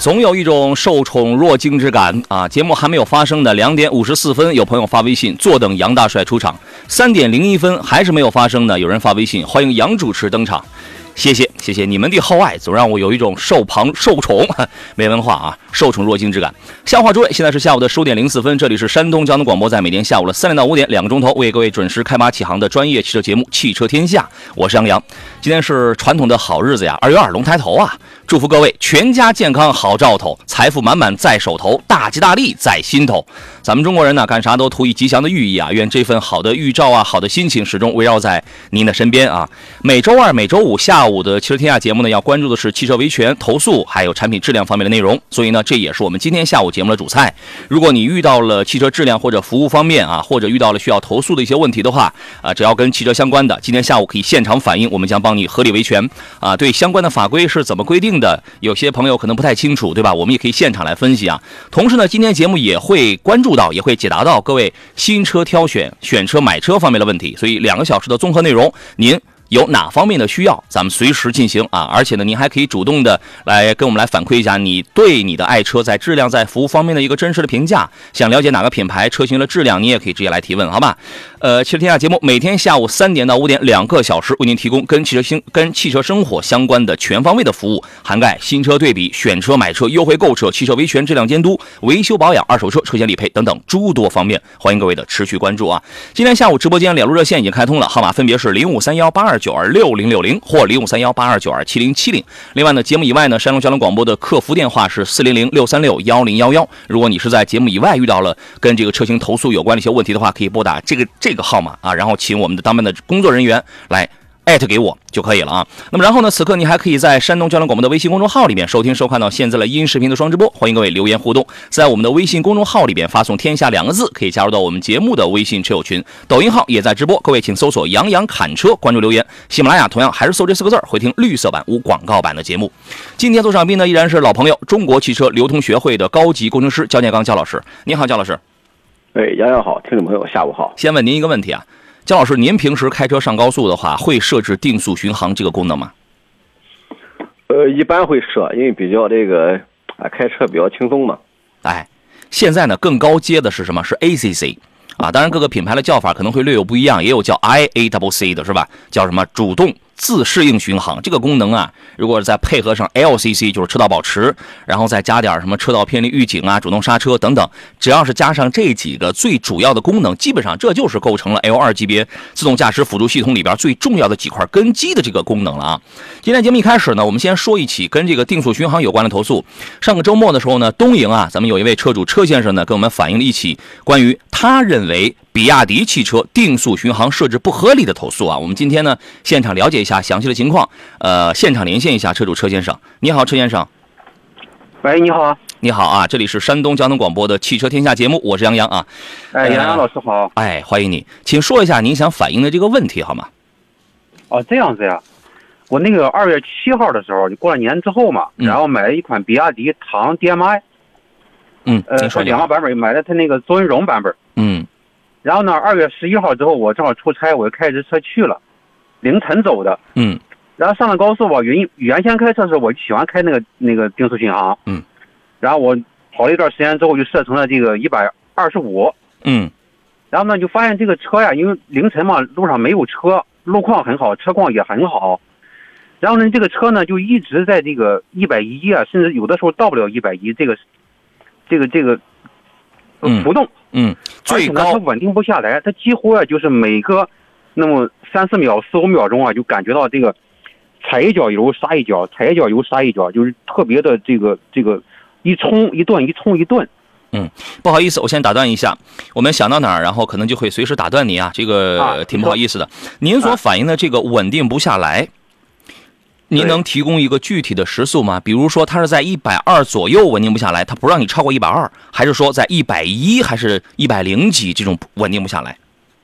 总有一种受宠若惊之感啊！节目还没有发生的两点五十四分，有朋友发微信坐等杨大帅出场；三点零一分还是没有发生的，有人发微信欢迎杨主持登场。谢谢谢谢你们的厚爱，总让我有一种受旁受宠 没文化啊，受宠若惊之感。笑话诸位，现在是下午的十五点零四分，这里是山东交通广播，在每天下午的三点到五点两个钟头，为各位准时开马启航的专业汽车节目《汽车天下》，我是杨洋。今天是传统的好日子呀，二月二龙抬头啊！祝福各位全家健康好兆头，财富满满在手头，大吉大利在心头。咱们中国人呢，干啥都图一吉祥的寓意啊！愿这份好的预兆啊，好的心情始终围绕在您的身边啊！每周二、每周五下午的汽车天下节目呢，要关注的是汽车维权、投诉还有产品质量方面的内容，所以呢，这也是我们今天下午节目的主菜。如果你遇到了汽车质量或者服务方面啊，或者遇到了需要投诉的一些问题的话啊，只要跟汽车相关的，今天下午可以现场反映，我们将帮你合理维权啊。对相关的法规是怎么规定？的的有些朋友可能不太清楚，对吧？我们也可以现场来分析啊。同时呢，今天节目也会关注到，也会解答到各位新车挑选、选车、买车方面的问题。所以两个小时的综合内容，您。有哪方面的需要，咱们随时进行啊！而且呢，您还可以主动的来跟我们来反馈一下你对你的爱车在质量、在服务方面的一个真实的评价。想了解哪个品牌车型的质量，你也可以直接来提问，好吧？呃，汽车天下节目每天下午三点到五点两个小时，为您提供跟汽车新、跟汽车生活相关的全方位的服务，涵盖新车对比、选车、买车、优惠购车、汽车维权、质量监督、维修保养、二手车车险理赔等等诸多方面。欢迎各位的持续关注啊！今天下午直播间两路热线已经开通了，号码分别是零五三幺八二。九二六零六零或零五三幺八二九二七零七零。另外呢，节目以外呢，山东交通广播的客服电话是四零零六三六幺零幺幺。如果你是在节目以外遇到了跟这个车型投诉有关的一些问题的话，可以拨打这个这这个号码啊，然后请我们的当班的工作人员来。艾特给我就可以了啊。那么然后呢，此刻你还可以在山东交通广播的微信公众号里面收听收看到现在的音视频的双直播。欢迎各位留言互动，在我们的微信公众号里边发送“天下”两个字，可以加入到我们节目的微信车友群。抖音号也在直播，各位请搜索“杨洋侃车”，关注留言。喜马拉雅同样还是搜这四个字回听绿色版无广告版的节目。今天做上宾呢依然是老朋友，中国汽车流通学会的高级工程师焦建刚焦老师。你好，焦老师。哎，杨洋好，听众朋友下午好。先问您一个问题啊。姜老师，您平时开车上高速的话，会设置定速巡航这个功能吗？呃，一般会设，因为比较这个啊，开车比较轻松嘛。哎，现在呢，更高阶的是什么？是 ACC 啊，当然各个品牌的叫法可能会略有不一样，也有叫 IAWC 的是吧？叫什么？主动。自适应巡航这个功能啊，如果再配合上 LCC，就是车道保持，然后再加点什么车道偏离预警啊、主动刹车等等，只要是加上这几个最主要的功能，基本上这就是构成了 L2 级别自动驾驶辅助系统里边最重要的几块根基的这个功能了啊。今天节目一开始呢，我们先说一起跟这个定速巡航有关的投诉。上个周末的时候呢，东营啊，咱们有一位车主车先生呢，跟我们反映了一起关于他认为。比亚迪汽车定速巡航设置不合理的投诉啊，我们今天呢现场了解一下详细的情况。呃，现场连线一下车主车先生，你好，车先生。喂，你好。你好啊，这里是山东交通广播的汽车天下节目，我是杨洋啊。哎，杨洋老师好。哎，欢迎你，请说一下您想反映的这个问题好吗？哦，这样子呀，我那个二月七号的时候，就过了年之后嘛，然后买了一款比亚迪唐 DMI。嗯，呃，两个版本，买了它那个尊荣版本。嗯。然后呢？二月十一号之后，我正好出差，我就开着车去了，凌晨走的。嗯。然后上了高速吧，原原先开车的时候我就喜欢开那个那个定速巡航。嗯。然后我跑了一段时间之后，就设成了这个一百二十五。嗯。然后呢，就发现这个车呀，因为凌晨嘛，路上没有车，路况很好，车况也很好。然后呢，这个车呢就一直在这个一百一啊，甚至有的时候到不了一百一，这个，这个这个，浮动。嗯，最高它稳定不下来，它几乎啊就是每个那么三四秒、四五秒钟啊，就感觉到这个踩一脚油刹一脚，踩一脚油刹一脚，就是特别的这个这个一冲一顿，一冲一顿。嗯，不好意思，我先打断一下，我们想到哪儿，然后可能就会随时打断你啊，这个挺不好意思的。您所反映的这个稳定不下来。您能提供一个具体的时速吗？比如说，它是在一百二左右稳定不下来，它不让你超过一百二，还是说在一百一，还是一百零几这种稳定不下来？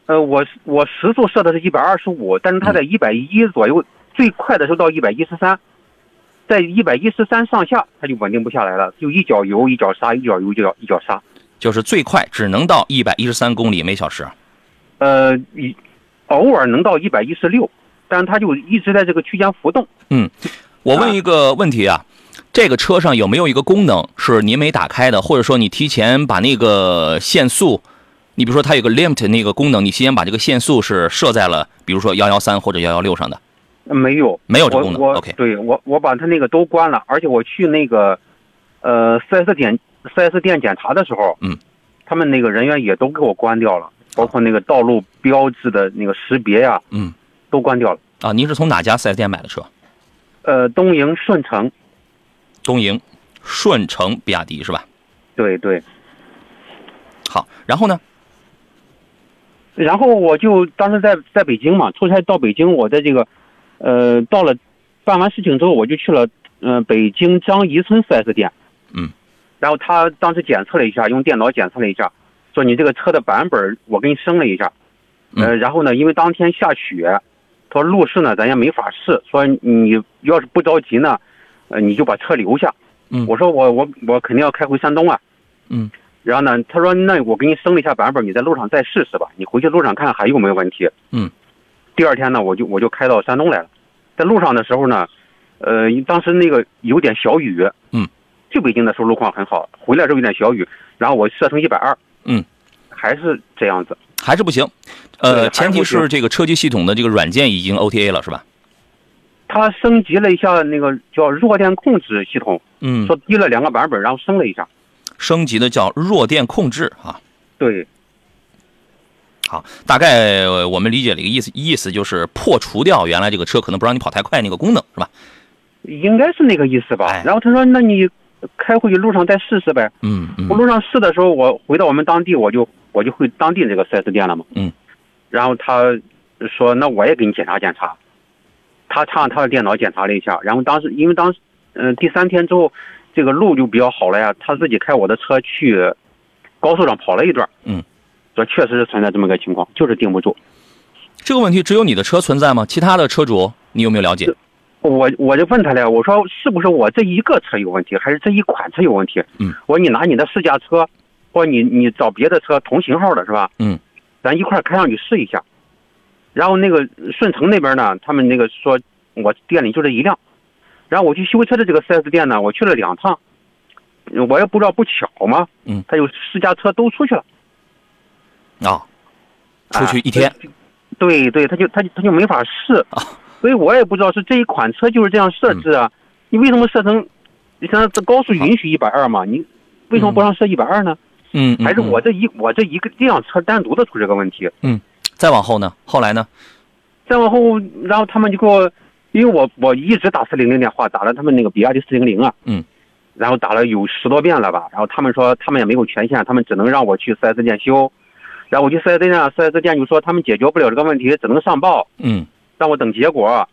呃，我我时速设的是一百二十五，但是它在一百一左右，最快的时候到一百一十三，在一百一十三上下，它就稳定不下来了，就一脚油一脚刹，一脚油一脚一脚刹，就是最快只能到一百一十三公里每小时。呃，偶尔能到一百一十六。但是它就一直在这个区间浮动。嗯，我问一个问题啊，这个车上有没有一个功能是您没打开的，或者说你提前把那个限速，你比如说它有个 limit 那个功能，你提前把这个限速是设在了，比如说幺幺三或者幺幺六上的，没有，没有这功能。OK，对我我把它那个都关了，而且我去那个呃 4S 店 4S 店检查的时候，嗯，他们那个人员也都给我关掉了，包括那个道路标志的那个识别呀，嗯，都关掉了。啊，您是从哪家 4S 店买的车？呃，东营顺城，东营顺城比亚迪是吧？对对。好，然后呢？然后我就当时在在北京嘛，出差到北京，我在这个，呃，到了办完事情之后，我就去了，呃，北京张宜村 4S 店。嗯。然后他当时检测了一下，用电脑检测了一下，说你这个车的版本我给你升了一下，呃，然后呢，因为当天下雪，他说路试呢咱也没法试，说你要是不着急呢，呃，你就把车留下。嗯我说我我我肯定要开回山东啊。嗯。然后呢，他说那我给你升了一下版本，你在路上再试试吧，你回去路上看还有没有问题。嗯。第二天呢，我就我就开到山东来了，在路上的时候呢，呃，当时那个有点小雨。嗯。去北京的时候路况很好，回来时候有点小雨，然后我设成一百二。嗯。还是这样子。还是不行，呃，前提是这个车机系统的这个软件已经 OTA 了是吧？它升级了一下那个叫弱电控制系统，嗯，说低了两个版本，然后升了一下。升级的叫弱电控制啊。对，好，大概呃我们理解了一个意思，意思就是破除掉原来这个车可能不让你跑太快那个功能是吧？应该是那个意思吧。哎然后他说：“那你开回去路上再试试呗。”嗯嗯我路上试的时候，我回到我们当地，我就我就回当地这个四 S 店了嘛。嗯。然后他说：“那我也给你检查检查。”他插上他的电脑检查了一下，然后当时因为当时嗯、第三天之后，这个路就比较好了呀，他自己开我的车去高速上跑了一段。嗯。说确实是存在这么个情况，就是定不住。这个问题只有你的车存在吗？其他的车主你有没有了解？我我就问他了，我说是不是我这一个车有问题，还是这一款车有问题？嗯，我说你拿你的试驾车，或者你你找别的车同型号的是吧？嗯，咱一块开上去试一下。然后那个顺城那边呢，他们那个说我店里就这一辆，然后我去修车的这个 4S 店呢，我去了两趟，我也不知道不巧嘛，嗯，他有试驾车都出去了，啊，出去啊一天，对对，他就他就他就没法试。啊，所以我也不知道是这一款车就是这样设置啊，你为什么设成，你像这高速允许一百二嘛，你为什么不让设一百二呢？嗯，嗯还是嗯。我这一我这一个这辆车单独的出这个问题？再往后呢？后来呢？再往后，然后他们就给我，因为我我一直打四零零电话，打了他们那个比亚迪四零零啊，嗯，然后打了有十多遍了吧，然后他们说他们也没有权限，他们只能让我去四 S 店修，然后我去四 S 店四 S 店就说他们解决不了这个问题，只能上报，嗯让我等结果。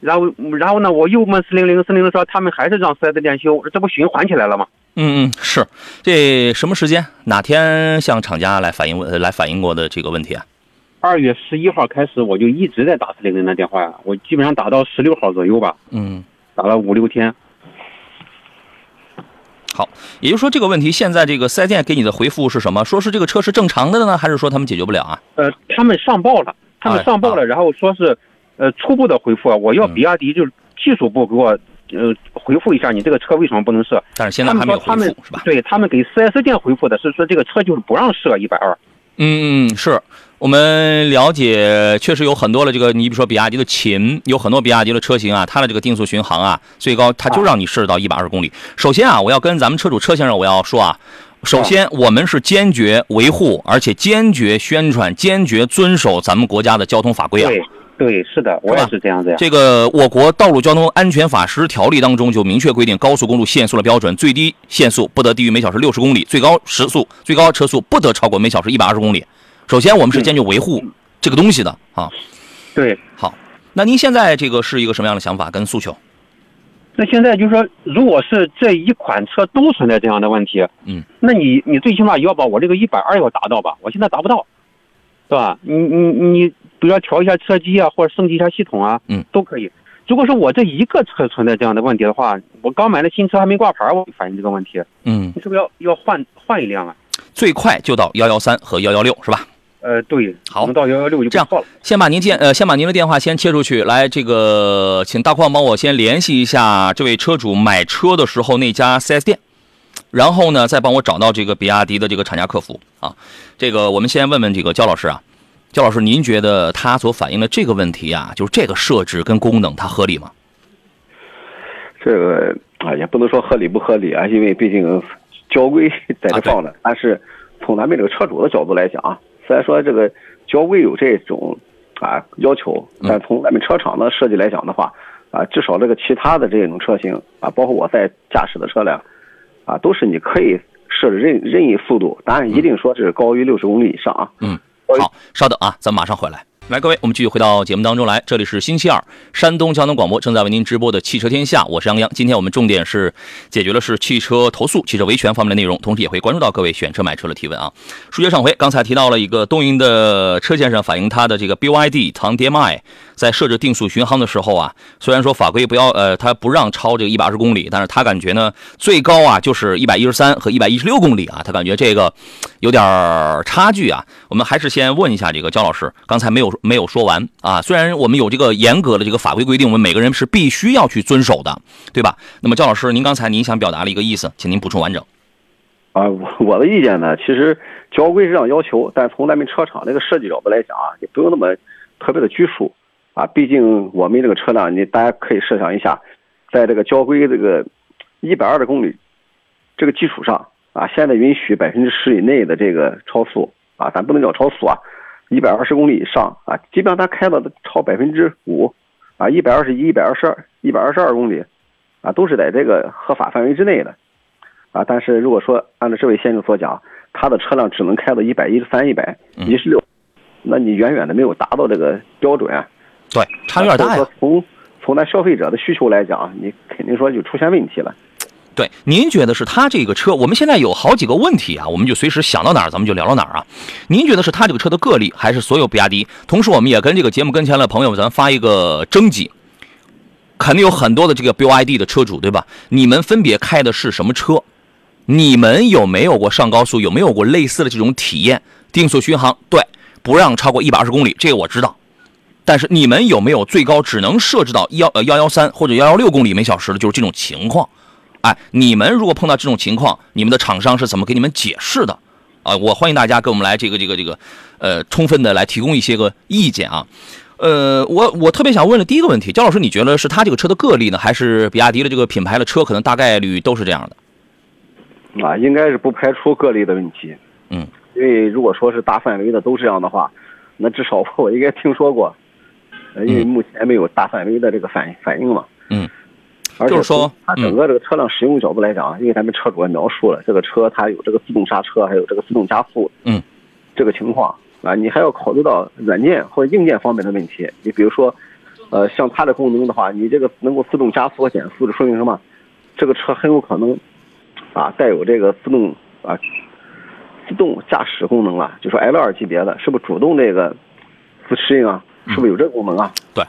然后，然后呢，我又问四零零，四零零说他们还是让四 S 店修，这不循环起来了吗？嗯嗯，是这什么时间？哪天向厂家来反映来反映过的这个问题啊？二月十一号开始，我就一直在打四零零的电话呀，我基本上打到十六号左右吧，嗯，打了五六天。好，也就是说这个问题现在这个四 S 店给你的回复是什么？说是这个车是正常的呢，还是说他们解决不了啊？呃，他们上报了，他们上报了，然后说是，呃，初步的回复啊，我要嗯比亚迪就是技术部给我，呃，回复一下你这个车为什么不能设？但是现在还没有回复是吧？对他们给四 S 店回复的是说这个车就是不让设一百二。嗯嗯，是我们了解，确实有很多的这个，你比如说比亚迪的秦，有很多比亚迪的车型啊，它的这个定速巡航啊，最高它就让你设置到一百二十公里。首先啊，我要跟咱们车主车先生我要说啊，首先我们是坚决维护，而且坚决宣传，坚决遵守咱们国家的交通法规啊。对，是的，我也是这样子呀。这个我国道路交通安全法实施条例当中就明确规定，高速公路限速的标准，最低限速不得低于每小时六十公里，最高时速、最高车速不得超过每小时一百二十公里。首先，我们是坚决维护这个东西的啊。对，好，那您现在这个是一个什么样的想法跟诉求？那现在就是说，如果是这一款车都存在这样的问题，嗯，那你你最起码要把我这个一百二要达到吧？我现在达不到，是吧？你你你，比如说调一下车机啊，或者升级一下系统啊，嗯，都可以。如果说我这一个车存在这样的问题的话，我刚买的新车还没挂牌，我就反映这个问题，嗯，你是不是要要换换一辆啊？最快就到幺幺三和幺幺六是吧？呃，对，好能到幺幺六就这样了。先把您电呃，先把您的电话先切出去，来，这个请大矿帮我先联系一下这位车主买车的时候那家 4S 店，然后呢，再帮我找到这个比亚迪的这个厂家客服啊。这个我们先问问这个焦老师啊，焦老师，您觉得它所反映的这个问题啊，就是这个设置跟功能它合理吗？这个啊，也不能说合理不合理啊，因为毕竟交规在这放着。但是从咱们这个车主的角度来讲啊，虽然说这个交规有这种啊要求，但从咱们车厂的设计来讲的话，啊，至少这个其他的这种车型啊，包括我在驾驶的车辆啊，都是你可以设置任任意速度，当然一定说是高于六十公里以上啊。嗯，好，稍等啊，咱们马上回来。来，各位，我们继续回到节目当中来。这里是星期二，山东交通广播正在为您直播的《汽车天下》，我是杨洋。今天我们重点是解决了是汽车投诉、汽车维权方面的内容，同时也会关注到各位选车买车的提问啊。书接上回，刚才提到了一个东营的车先生反映他的这个 BYD 唐 DMI 在设置定速巡航的时候啊，虽然说法规不要呃，他不让超这个一百二十公里，但是他感觉呢最高啊就是一百一十三和一百一十六公里啊，他感觉这个有点差距啊。我们还是先问一下这个焦老师，刚才没有没有说完啊。虽然我们有这个严格的这个法规规定，我们每个人是必须要去遵守的，对吧？那么焦老师，您刚才您想表达了一个意思，请您补充完整。啊，我我的意见呢，其实交规是这样要求，但从咱们车厂这个设计角度来讲啊，也不用那么特别的拘束啊。毕竟我们这个车辆，你大家可以设想一下，在这个交规这个一百二十公里这个基础上啊，现在允许百分之十以内的这个超速啊，咱不能叫超速啊，一百二十公里以上啊，基本上它开到的超百分之五啊，一百二十一、一百二十二、一百二十二公里啊，都是在这个合法范围之内的。啊，但是如果说按照这位先生所讲，他的车辆只能开到一百一十三、一百一十六，那你远远的没有达到这个标准。对，差有点大呀。从从咱消费者的需求来讲，你肯定说就出现问题了。对，您觉得是他这个车？我们现在有好几个问题啊，我们就随时想到哪儿，咱们就聊到哪儿啊。您觉得是他这个车的个例，还是所有比亚迪？同时，我们也跟这个节目跟前的朋友，咱发一个征集。肯定有很多的这个 BYD 的车主，对吧？你们分别开的是什么车？你们有没有过上高速？有没有过类似的这种体验？定速巡航，对，不让超过一百二十公里，这个我知道。但是你们有没有最高只能设置到幺呃幺幺三或者幺幺六公里每小时的，就是这种情况？哎，你们如果碰到这种情况，你们的厂商是怎么给你们解释的？啊，我欢迎大家给我们来这个这个这个，呃，充分的来提供一些个意见啊。呃，我我特别想问的第一个问题，焦老师，你觉得是他这个车的个例呢，还是比亚迪的这个品牌的车可能大概率都是这样的？啊，应该是不排除个例的问题。嗯，因为如果说是大范围的都这样的话，那至少我应该听说过。呃，因为目前没有大范围的这个反反应嘛。嗯。而且就是说它整个这个车辆使用角度来讲，因为咱们车主也描述了，这个车它有这个自动刹车，还有这个自动加速。嗯。这个情况啊，你还要考虑到软件或者硬件方面的问题。你比如说，呃，像它的功能的话，你这个能够自动加速和减速，这说明什么？这个车很有可能啊带有这个自动啊自动驾驶功能了，就说 L 二级别的，是不是主动这个自适应啊？是不是有这个功能啊？对。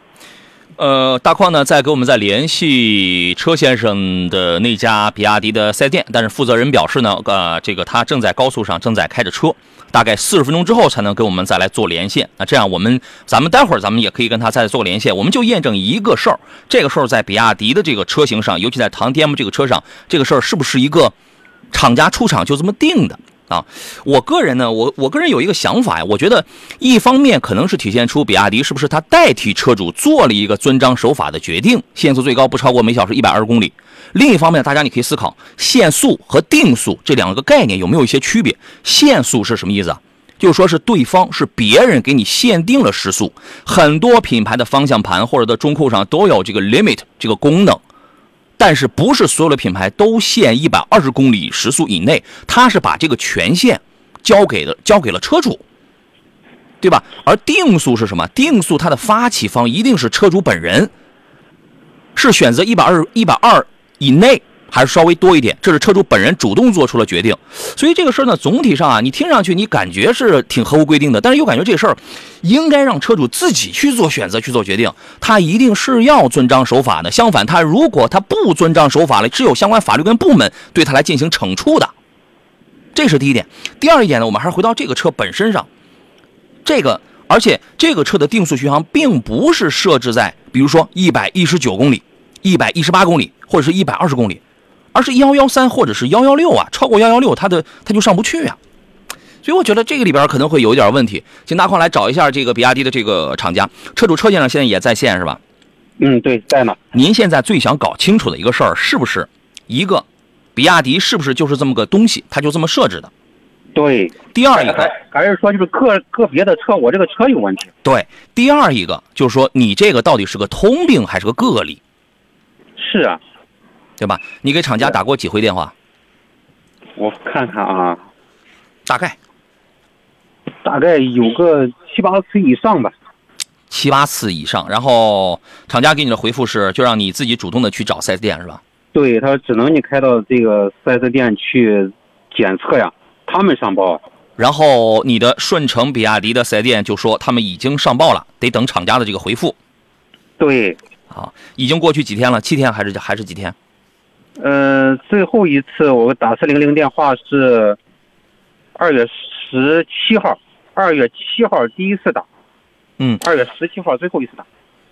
呃，大矿呢在给我们在联系车先生的那家比亚迪的四 S 店，但是负责人表示呢，呃，这个他正在高速上正在开着车，大概四十分钟之后才能跟我们再来做连线。那这样我们咱们待会儿咱们也可以跟他再做连线，我们就验证一个事儿，这个事儿在比亚迪的这个车型上，尤其在唐 DM 这个车上，这个事儿是不是一个厂家出厂就这么定的？啊，我个人呢，我我个人有一个想法呀，我觉得一方面可能是体现出比亚迪是不是它代替车主做了一个遵章守法的决定，限速最高不超过每小时一百二十公里。另一方面，大家你可以思考，限速和定速这两个概念有没有一些区别？限速是什么意思啊？就说是对方是别人给你限定了时速，很多品牌的方向盘或者的中控上都有这个 limit 这个功能。但是不是所有的品牌都限一百二十公里时速以内？他是把这个权限交给了交给了车主，对吧？而定速是什么？定速它的发起方一定是车主本人，是选择一百二一百二以内，还是稍微多一点？这是车主本人主动做出了决定。所以这个事儿呢，总体上啊，你听上去你感觉是挺合乎规定的，但是又感觉这事儿应该让车主自己去做选择、去做决定。他一定是要遵章守法的。相反，他如果他不遵章守法了，只有相关法律跟部门对他来进行惩处的。这是第一点。第二一点呢，我们还是回到这个车本身上。这个，而且这个车的定速巡航并不是设置在，比如说一百一十九公里、一百一十八公里或者是一百二十公里，而是幺幺三或者是幺幺六啊，超过幺幺六，它的它就上不去啊。所以我觉得这个里边可能会有一点问题，请大矿来找一下这个比亚迪的这个厂家，车主车先生现在也在线是吧？嗯，对，在呢。您现在最想搞清楚的一个事儿是不是一个，比亚迪是不是就是这么个东西，它就这么设置的？对。第二一个还还是说就是个个别的车，我这个车有问题。对。第二一个就是说你这个到底是个通病还是个个例？是啊，对吧？你给厂家打过几回电话？我看看啊，大概。大概有个七八次以上吧，七八次以上。然后厂家给你的回复是，就让你自己主动的去找 4S 店，是吧？对他只能你开到这个 4S 店去检测呀，他们上报。然后你的顺城比亚迪的 4S 店就说他们已经上报了，得等厂家的这个回复。对，好，已经过去几天了？七天还是还是几天？呃，最后一次我打四零零电话是二月十七号。二月七号第一次打，嗯，二月十七号最后一次打。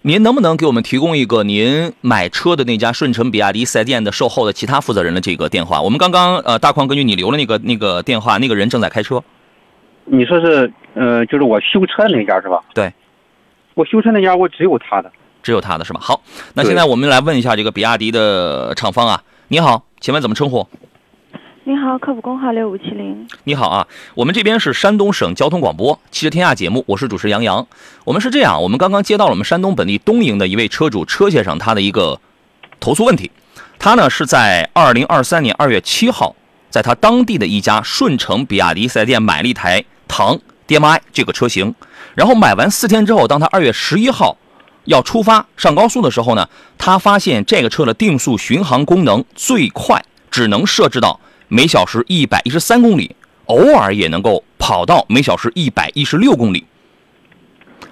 您能不能给我们提供一个您买车的那家顺成比亚迪四 S 店的售后的其他负责人的这个电话？我们刚刚呃，大矿根据你留了那个那个电话，那个人正在开车。你说是呃，就是我修车那家是吧？对，我修车那家我只有他的，只有他的是吧？好，那现在我们来问一下这个比亚迪的厂方啊，你好，请问怎么称呼？你好，客服工号六五七零。你好啊，我们这边是山东省交通广播汽车天下节目，我是主持人杨洋。我们是这样，我们刚刚接到了我们山东本地东营的一位车主车先生他的一个投诉问题。他呢是在二零二三年二月七号，在他当地的一家顺城比亚迪四 S 店买了一台唐 DM-i 这个车型，然后买完四天之后，当他二月十一号要出发上高速的时候呢，他发现这个车的定速巡航功能最快只能设置到。每小时一百一十三公里，偶尔也能够跑到每小时一百一十六公里。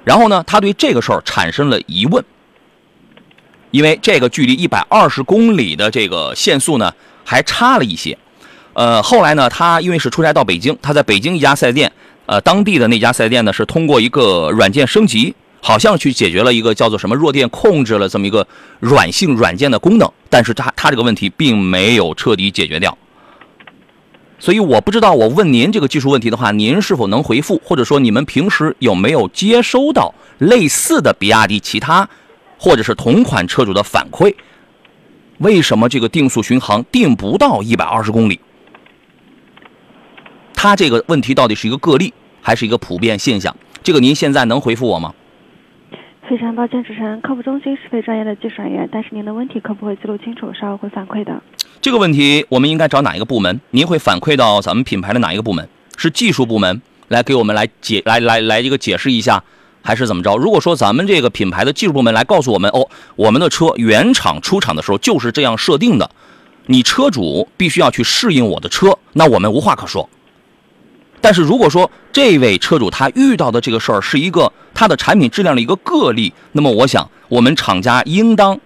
然后呢，他对这个事儿产生了疑问，因为这个距离一百二十公里的这个限速呢还差了一些。呃，后来呢，他因为是出差到北京，他在北京一家四 S 店，呃，当地的那家四 S 店呢是通过一个软件升级，好像去解决了一个叫做什么弱电控制了这么一个软性软件的功能，但是他他这个问题并没有彻底解决掉。所以我不知道，我问您这个技术问题的话，您是否能回复，或者说你们平时有没有接收到类似的比亚迪其他或者是同款车主的反馈？为什么这个定速巡航定不到一百二十公里？他这个问题到底是一个个例还是一个普遍现象？这个您现在能回复我吗？非常抱歉，主持人，客服中心是非专业的技术人员，但是您的问题客服会记录清楚，稍后会反馈的。这个问题我们应该找哪一个部门？您会反馈到咱们品牌的哪一个部门？是技术部门来给我们来解来来来一个解释一下，还是怎么着？如果说咱们这个品牌的技术部门来告诉我们，哦，我们的车原厂出厂的时候就是这样设定的，你车主必须要去适应我的车，那我们无话可说。但是如果说这位车主他遇到的这个事儿是一个他的产品质量的一个个例，那么我想我们厂家应当。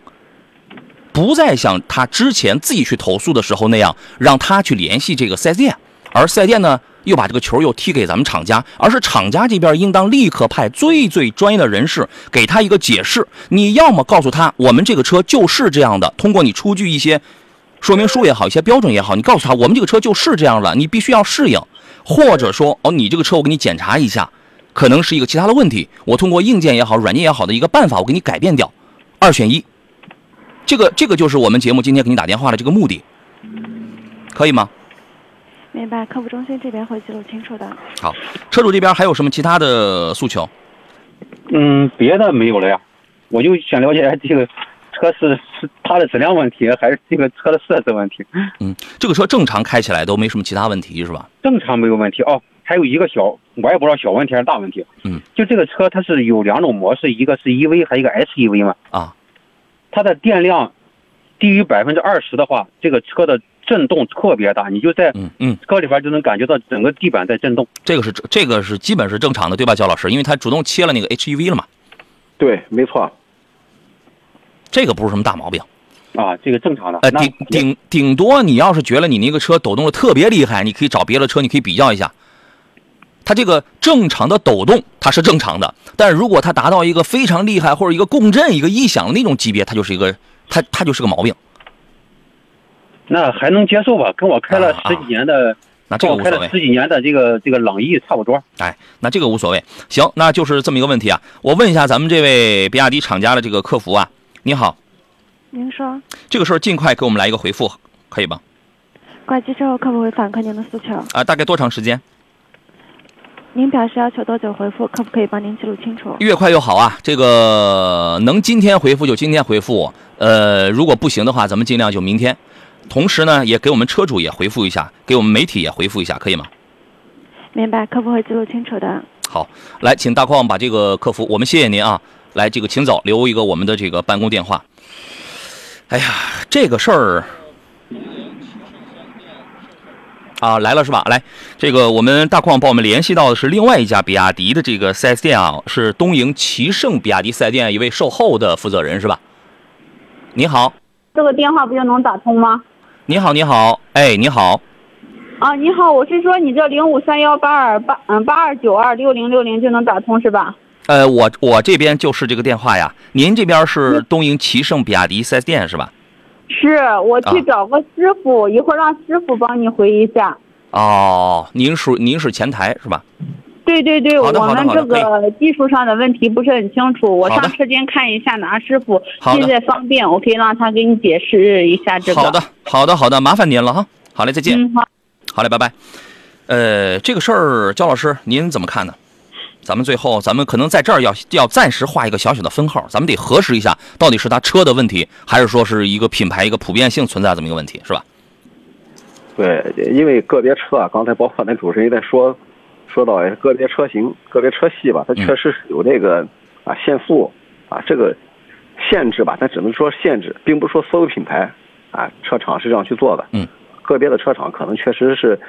不再像他之前自己去投诉的时候那样，让他去联系这个四 S 店，而四 S 店呢又把这个球又踢给咱们厂家，而是厂家这边应当立刻派最最专业的人士给他一个解释。你要么告诉他，我们这个车就是这样的，通过你出具一些说明书也好，一些标准也好，你告诉他我们这个车就是这样的，你必须要适应。或者说，哦，你这个车我给你检查一下，可能是一个其他的问题，我通过硬件也好，软件也好的一个办法，我给你改变掉，二选一。这个这个就是我们节目今天给你打电话的这个目的，可以吗？明白，客服中心这边会记录清楚的。好，车主这边还有什么其他的诉求？嗯，别的没有了呀，我就想了解这个车是是它的质量问题，还是这个车的设置问题？嗯，这个车正常开起来都没什么其他问题是吧？正常没有问题哦，还有一个小，我也不知道小问题还是大问题。嗯，就这个车它是有两种模式，一个是 EV，还有一个 HEV 嘛。啊。它的电量低于百分之二十的话，这个车的震动特别大，你就在嗯嗯车里边就能感觉到整个地板在震动。这个是这个是基本是正常的，对吧，焦老师？因为它主动切了那个 HEV 了嘛。对，没错。这个不是什么大毛病啊，这个正常的。呃，顶顶顶多你要是觉得你那个车抖动的特别厉害，你可以找别的车，你可以比较一下。它这个正常的抖动它是正常的，但是如果它达到一个非常厉害或者一个共振、一个异响的那种级别，它就是一个它它就是个毛病。那还能接受吧？跟我开了啊十几年的，那这跟我开了十几年的这个这个朗逸差不多。哎，那这个无所谓。行，那就是这么一个问题啊。我问一下咱们这位比亚迪厂家的这个客服啊，你好，您说，这个事儿尽快给我们来一个回复，可以吧？挂机之后客服会反馈您的诉求。啊，大概多长时间？您表示要求多久回复，客服可以帮您记录清楚。越快越好啊！这个能今天回复就今天回复，呃，如果不行的话，咱们尽量就明天。同时呢，也给我们车主也回复一下，给我们媒体也回复一下，可以吗？明白，客服会记录清楚的。好，来，请大矿把这个客服，我们谢谢您啊。来，这个请走，留一个我们的这个办公电话。哎呀，这个事儿啊，来了是吧？来，这个我们大矿帮我们联系到的是另外一家比亚迪的这个 4S 店啊，是东营奇胜比亚迪 4S 店一位售后的负责人是吧？你好，这个电话不就能打通吗？你好，你好，哎，你好，啊，你好，我是说你这零五三幺八二八嗯八二九二六零六零就能打通是吧？呃，我我这边就是这个电话呀，您这边是东营奇胜比亚迪 4S 店是吧？是我去啊找个师傅，一会儿让师傅帮你回一下。哦，您属您是前台是吧？对对对，我们这个技术上的问题不是很清楚，我上车间看一下拿师傅现在方便，我可以让他给你解释一下这个。好的，好的，好的，麻烦您了哈。好嘞，再见。嗯，好。好嘞，拜拜。呃，这个事儿，焦老师您怎么看呢？咱们最后，咱们可能在这儿要要暂时画一个小小的分号，咱们得核实一下，到底是他车的问题，还是说是一个品牌一个普遍性存在这么一个问题，是吧？对，因为个别车啊，刚才包括那主持人也在说，说到个别车型、个别车系吧，它确实是有这个啊限速啊这个限制吧，但只能说限制，并不是说所有品牌啊车厂是这样去做的。嗯，个别的车厂可能确实是，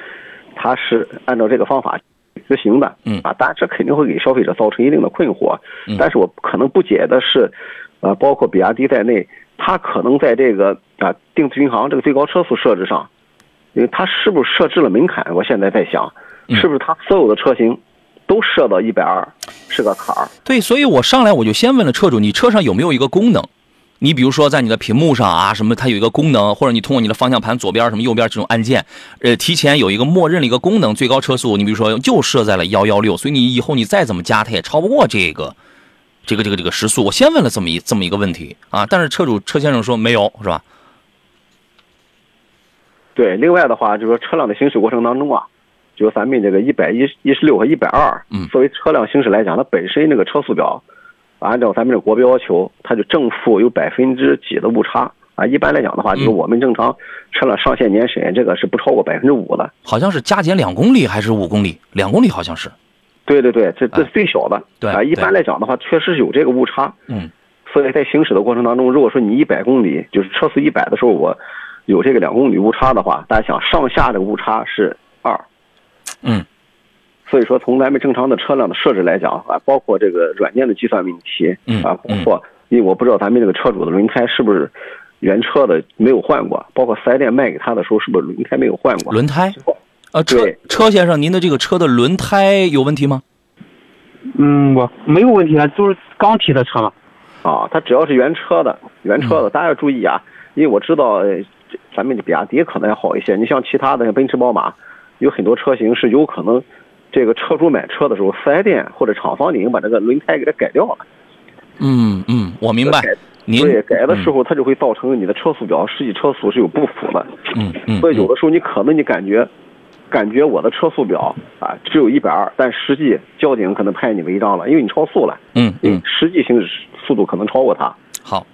它是按照这个方法执行的。嗯啊，当然这肯定会给消费者造成一定的困惑。嗯但是我可能不解的是，呃，包括比亚迪在内，它可能在这个啊定次巡航这个最高车速设置上。因为它是不是设置了门槛？我现在在想，嗯是不是它所有的车型都设到一百二是个坎儿？对，所以我上来我就先问了车主，你车上有没有一个功能？你比如说在你的屏幕上啊，什么它有一个功能，或者你通过你的方向盘左边什么右边这种按键，呃，提前有一个默认的一个功能，最高车速，你比如说就设在了幺幺六，所以你以后你再怎么加，它也超不过这个，这个这个这个时速。我先问了这么一这么一个问题啊，但是车主车先生说没有，是吧？对，另外的话就是说车辆的行驶过程当中啊，就是咱们这个一百一一十六和一百二，嗯作为车辆行驶来讲，它本身那个车速表，按照咱们这国标要求，它就正负有百分之几的误差啊。一般来讲的话，就是嗯我们正常车辆上线年审，这个是不超过百分之五的。好像是加减两公里还是五公里？两公里好像是。对对对，这这最小的。对啊，一般来讲的话，确实是有这个误差。嗯所以在行驶的过程当中，如果说你一百公里，就是车速一百的时候，我有这个两公里误差的话，大家想上下这个误差是二。嗯所以说，从咱们正常的车辆的设置来讲啊，包括这个软件的计算问题嗯啊，包括因为我不知道咱们这个车主的轮胎是不是原车的没有换过，包括四 S 店卖给他的时候是不是轮胎没有换过？轮胎。呃，车对车先生，您的这个车的轮胎有问题吗？嗯，我没有问题啊，就是刚提的车嘛。啊，它只要是原车的，原车的，大家要注意啊，因为我知道咱们的比亚迪可能要好一些。你像其他的奔驰、宝马，有很多车型是有可能，这个车主买车的时候，四 S 店或者厂房已经把这个轮胎给它改掉了。嗯嗯，我明白。您对，改的时候它就会造成你的车速表实际车速是有不符的。嗯嗯，所以有的时候你可能你感觉，感觉我的车速表啊只有一百二，但实际交警可能拍你违章了，因为你超速了，嗯嗯实际行驶速度可能超过他。好，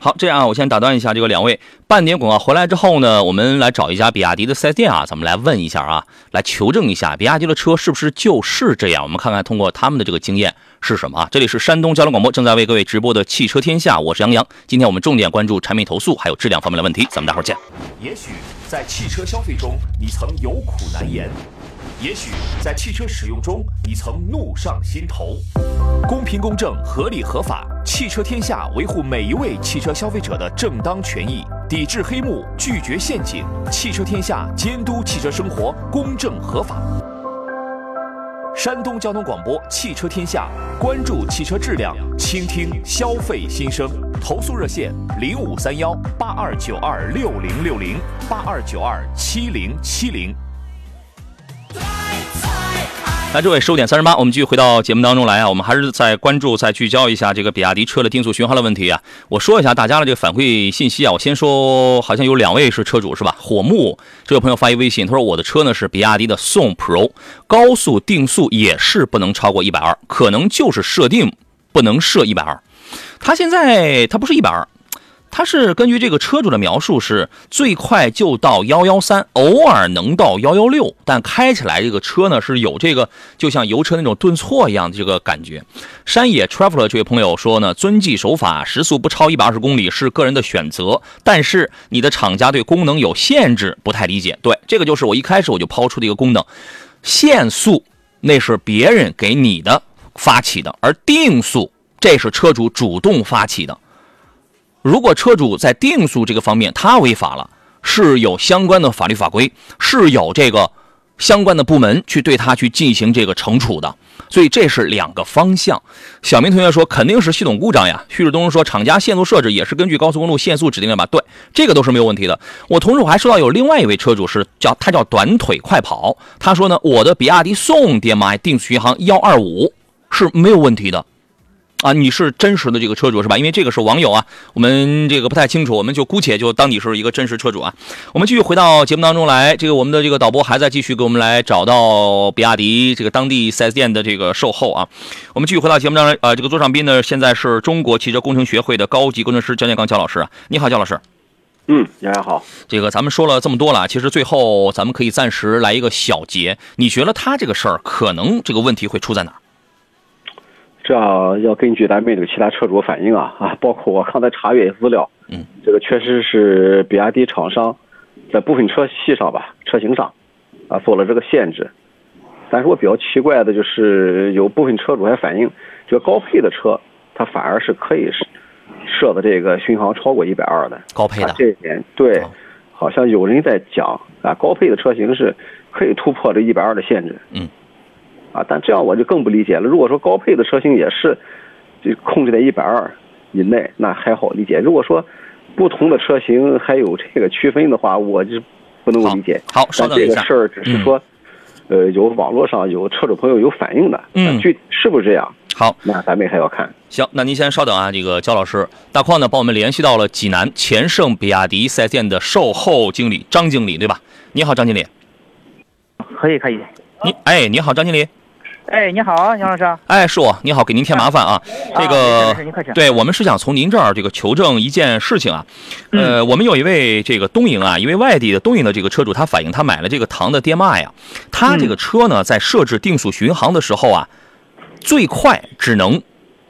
好，这样啊，我先打断一下这个两位。半点广告回来之后呢，我们来找一家比亚迪的 4S 店啊，咱们来问一下啊，来求证一下比亚迪的车是不是就是这样。我们看看通过他们的这个经验是什么啊？这里是山东交通广播正在为各位直播的汽车天下，我是杨洋。今天我们重点关注产品投诉还有质量方面的问题，咱们待会儿见。也许在汽车消费中，你曾有苦难言；也许在汽车使用中，你曾怒上心头。公平公正、合理合法，汽车天下维护每一位汽车消费者的正当权益，抵制黑幕，拒绝陷阱。汽车天下监督汽车生活公正合法。山东交通广播汽车天下，关注汽车质量，倾听消费心声，投诉热线零五三幺八二九二六零六零八二九二七零七零。来，这位十五点三十八，我们继续回到节目当中来啊。我们还是在关注、再聚焦一下这个比亚迪车的定速巡航的问题啊。我说一下大家的这个反馈信息啊。我先说，好像有两位是车主是吧？火木这位朋友发一微信，他说我的车呢是比亚迪的宋 Pro，高速定速也是不能超过一百二，可能就是设定不能设一百二。他现在他不是一百二。它是根据这个车主的描述，是最快就到幺幺三，偶尔能到幺幺六，但开起来这个车呢是有这个就像油车那种顿挫一样的这个感觉。山野 traveler 这位朋友说呢，遵纪守法，时速不超一百二十公里是个人的选择，但是你的厂家对功能有限制，不太理解。对，这个就是我一开始我就抛出的一个功能，限速那是别人给你的发起的，而定速这是车主主动发起的。如果车主在定速这个方面他违法了，是有相关的法律法规，是有这个相关的部门去对他去进行这个惩处的，所以这是两个方向。小明同学说肯定是系统故障呀。徐志东升说厂家限速设置也是根据高速公路限速指定的吧？对，这个都是没有问题的。我同时我还收到有另外一位车主是叫他叫短腿快跑，他说呢我的比亚迪宋 DM-i 定速巡航幺二五是没有问题的。啊，你是真实的这个车主是吧？因为这个是网友啊，我们这个不太清楚，我们就姑且就当你是一个真实车主啊。我们继续回到节目当中来，这个我们的这个导播还在继续给我们来找到比亚迪这个当地 4S 店的这个售后啊。我们继续回到节目当中，呃，这个座上宾呢，现在是中国汽车工程学会的高级工程师焦建刚焦老师啊。你好，焦老师。嗯，大家好。这个咱们说了这么多了，其实最后咱们可以暂时来一个小结。你觉得他这个事儿可能这个问题会出在哪儿？这要根据咱们这个其他车主反映啊啊，包括我刚才查阅资料，嗯，这个确实是比亚迪厂商在部分车系上吧，车型上啊做了这个限制。但是我比较奇怪的就是，有部分车主还反映，这个高配的车它反而是可以设的这个巡航超过一百二的。高配的这一点对，好像有人在讲啊，高配的车型是可以突破这一百二的限制。嗯。啊，但这样我就更不理解了。如果说高配的车型也是，就控制在一百二以内，那还好理解。如果说不同的车型还有这个区分的话，我就不能够理解。好，稍等一下。这个事儿只是说，呃，有网络上有车主朋友有反映的，嗯，具是不是这样？好，那咱们还要看。行，那您先稍等啊。这个焦老师，大矿呢帮我们联系到了济南前盛比亚迪四 S 店的售后经理张经理，对吧？你好，张经理。可以，可以。你哎，你好，张经理。哎，你好，杨老师。哎，是我。你好，给您添麻烦啊。这个，对我们是想从您这儿这个求证一件事情啊。呃，我们有一位这个东营啊，一位外地的东营的这个车主，他反映他买了这个唐的爹妈呀，他这个车呢在设置定速巡航的时候啊，最快只能。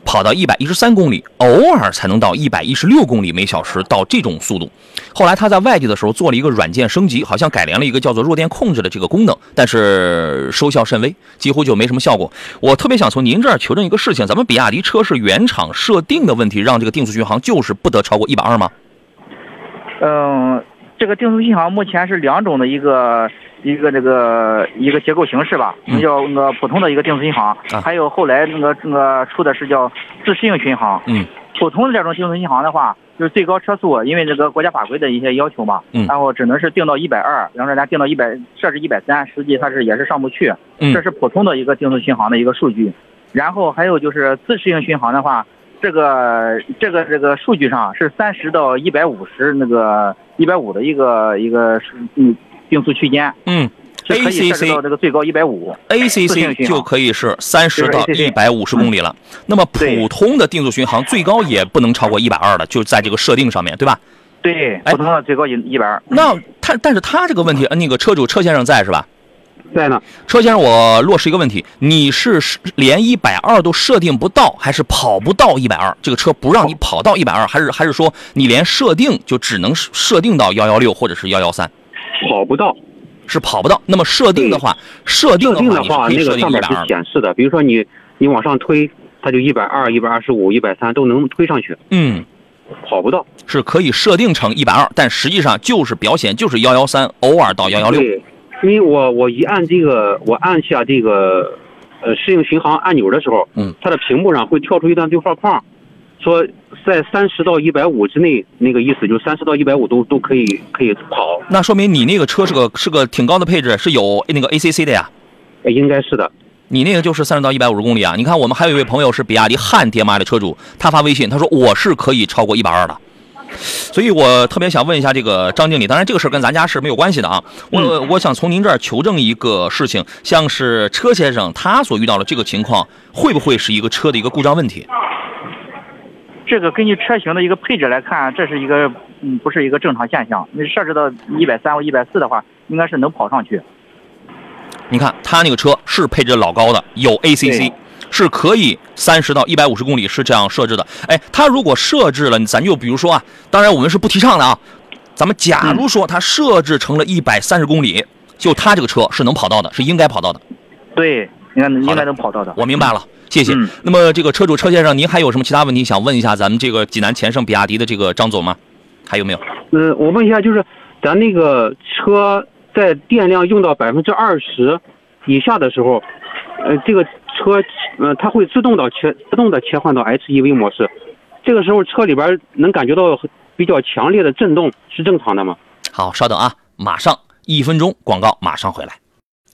跑到一百一十三公里，偶尔才能到一百一十六公里每小时，到这种速度。后来他在外地的时候做了一个软件升级，好像改良了一个叫做弱电控制的这个功能，但是收效甚微，几乎就没什么效果。我特别想从您这儿求证一个事情：咱们比亚迪车是原厂设定的问题，让这个定速巡航就是不得超过一百二吗？嗯，这个定速巡航目前是两种的一个。一个这个一个结构形式吧，那叫那个普通的一个定速巡航，还有后来那个那个出的是叫自适应巡航。嗯，普通的这种定速巡航的话，就是最高车速，因为这个国家法规的一些要求嘛，嗯，然后只能是定到一百二，然后咱定到一百，设置一百三，实际它是也是上不去。嗯，这是普通的一个定速巡航的一个数据。然后还有就是自适应巡航的话，这个这个这个数据上是三十到一百五十那个一百五的一个一个嗯。定速区间，嗯，ACC 到这个最高一百五，ACC 就可以是三十到一百五十公里了。那么普通的定速巡航最高也不能超过一百二的，就在这个设定上面对吧？对，普通的最高一一百二。那他，但是他这个问题，那个车主车先生在是吧？在呢。车先生，我落实一个问题，你是连一百二都设定不到，还是跑不到一百二？这个车不让你跑到一百二，还是还是说你连设定就只能设定到幺幺六或者是幺幺三？跑不到，是跑不到。那么设定的话，设定的话，那个上面是显示的。比如说你你往上推，它就一百二、一百二十五、一百三都能推上去。嗯，跑不到是可以设定成一百二，但实际上就是表显就是幺幺三，偶尔到幺幺六。对，因为我我一按这个，我按下这个呃适应巡航按钮的时候，嗯，它的屏幕上会跳出一段对话框，说在三十到一百五之内，那个意思就是三十到一百五都都可以可以跑，那说明你那个车是个是个挺高的配置，是有那个 ACC 的呀。呃应该是的。你那个就是三十到一百五十公里啊！你看，我们还有一位朋友是比亚迪汉 DMI 的车主，他发微信，他说我是可以超过一百二的。所以我特别想问一下这个张经理，当然这个事儿跟咱家是没有关系的啊。我我想从您这儿求证一个事情，像是车先生他所遇到的这个情况，会不会是一个车的一个故障问题？这个根据车型的一个配置来看，这是一个嗯不是一个正常现象。你设置到一百三或一百四的话，应该是能跑上去。你看他那个车是配置老高的，有 ACC，对是可以三十到一百五十公里是这样设置的。哎，它如果设置了，咱就比如说啊，当然我们是不提倡的啊。咱们假如说它设置成了一百三十公里，就它这个车是能跑到的，是应该跑到的。对，应该能应该能跑到的。我明白了，谢谢。嗯那么这个车主车先生，您还有什么其他问题想问一下咱们这个济南前盛比亚迪的这个张总吗？还有没有？嗯，我问一下，就是咱那个车在电量用到百分之二十以下的时候，呃，这个车呃它会自动到切自动的切换到 HEV 模式，这个时候车里边能感觉到比较强烈的震动，是正常的吗？好，稍等啊，马上一分钟广告，马上回来。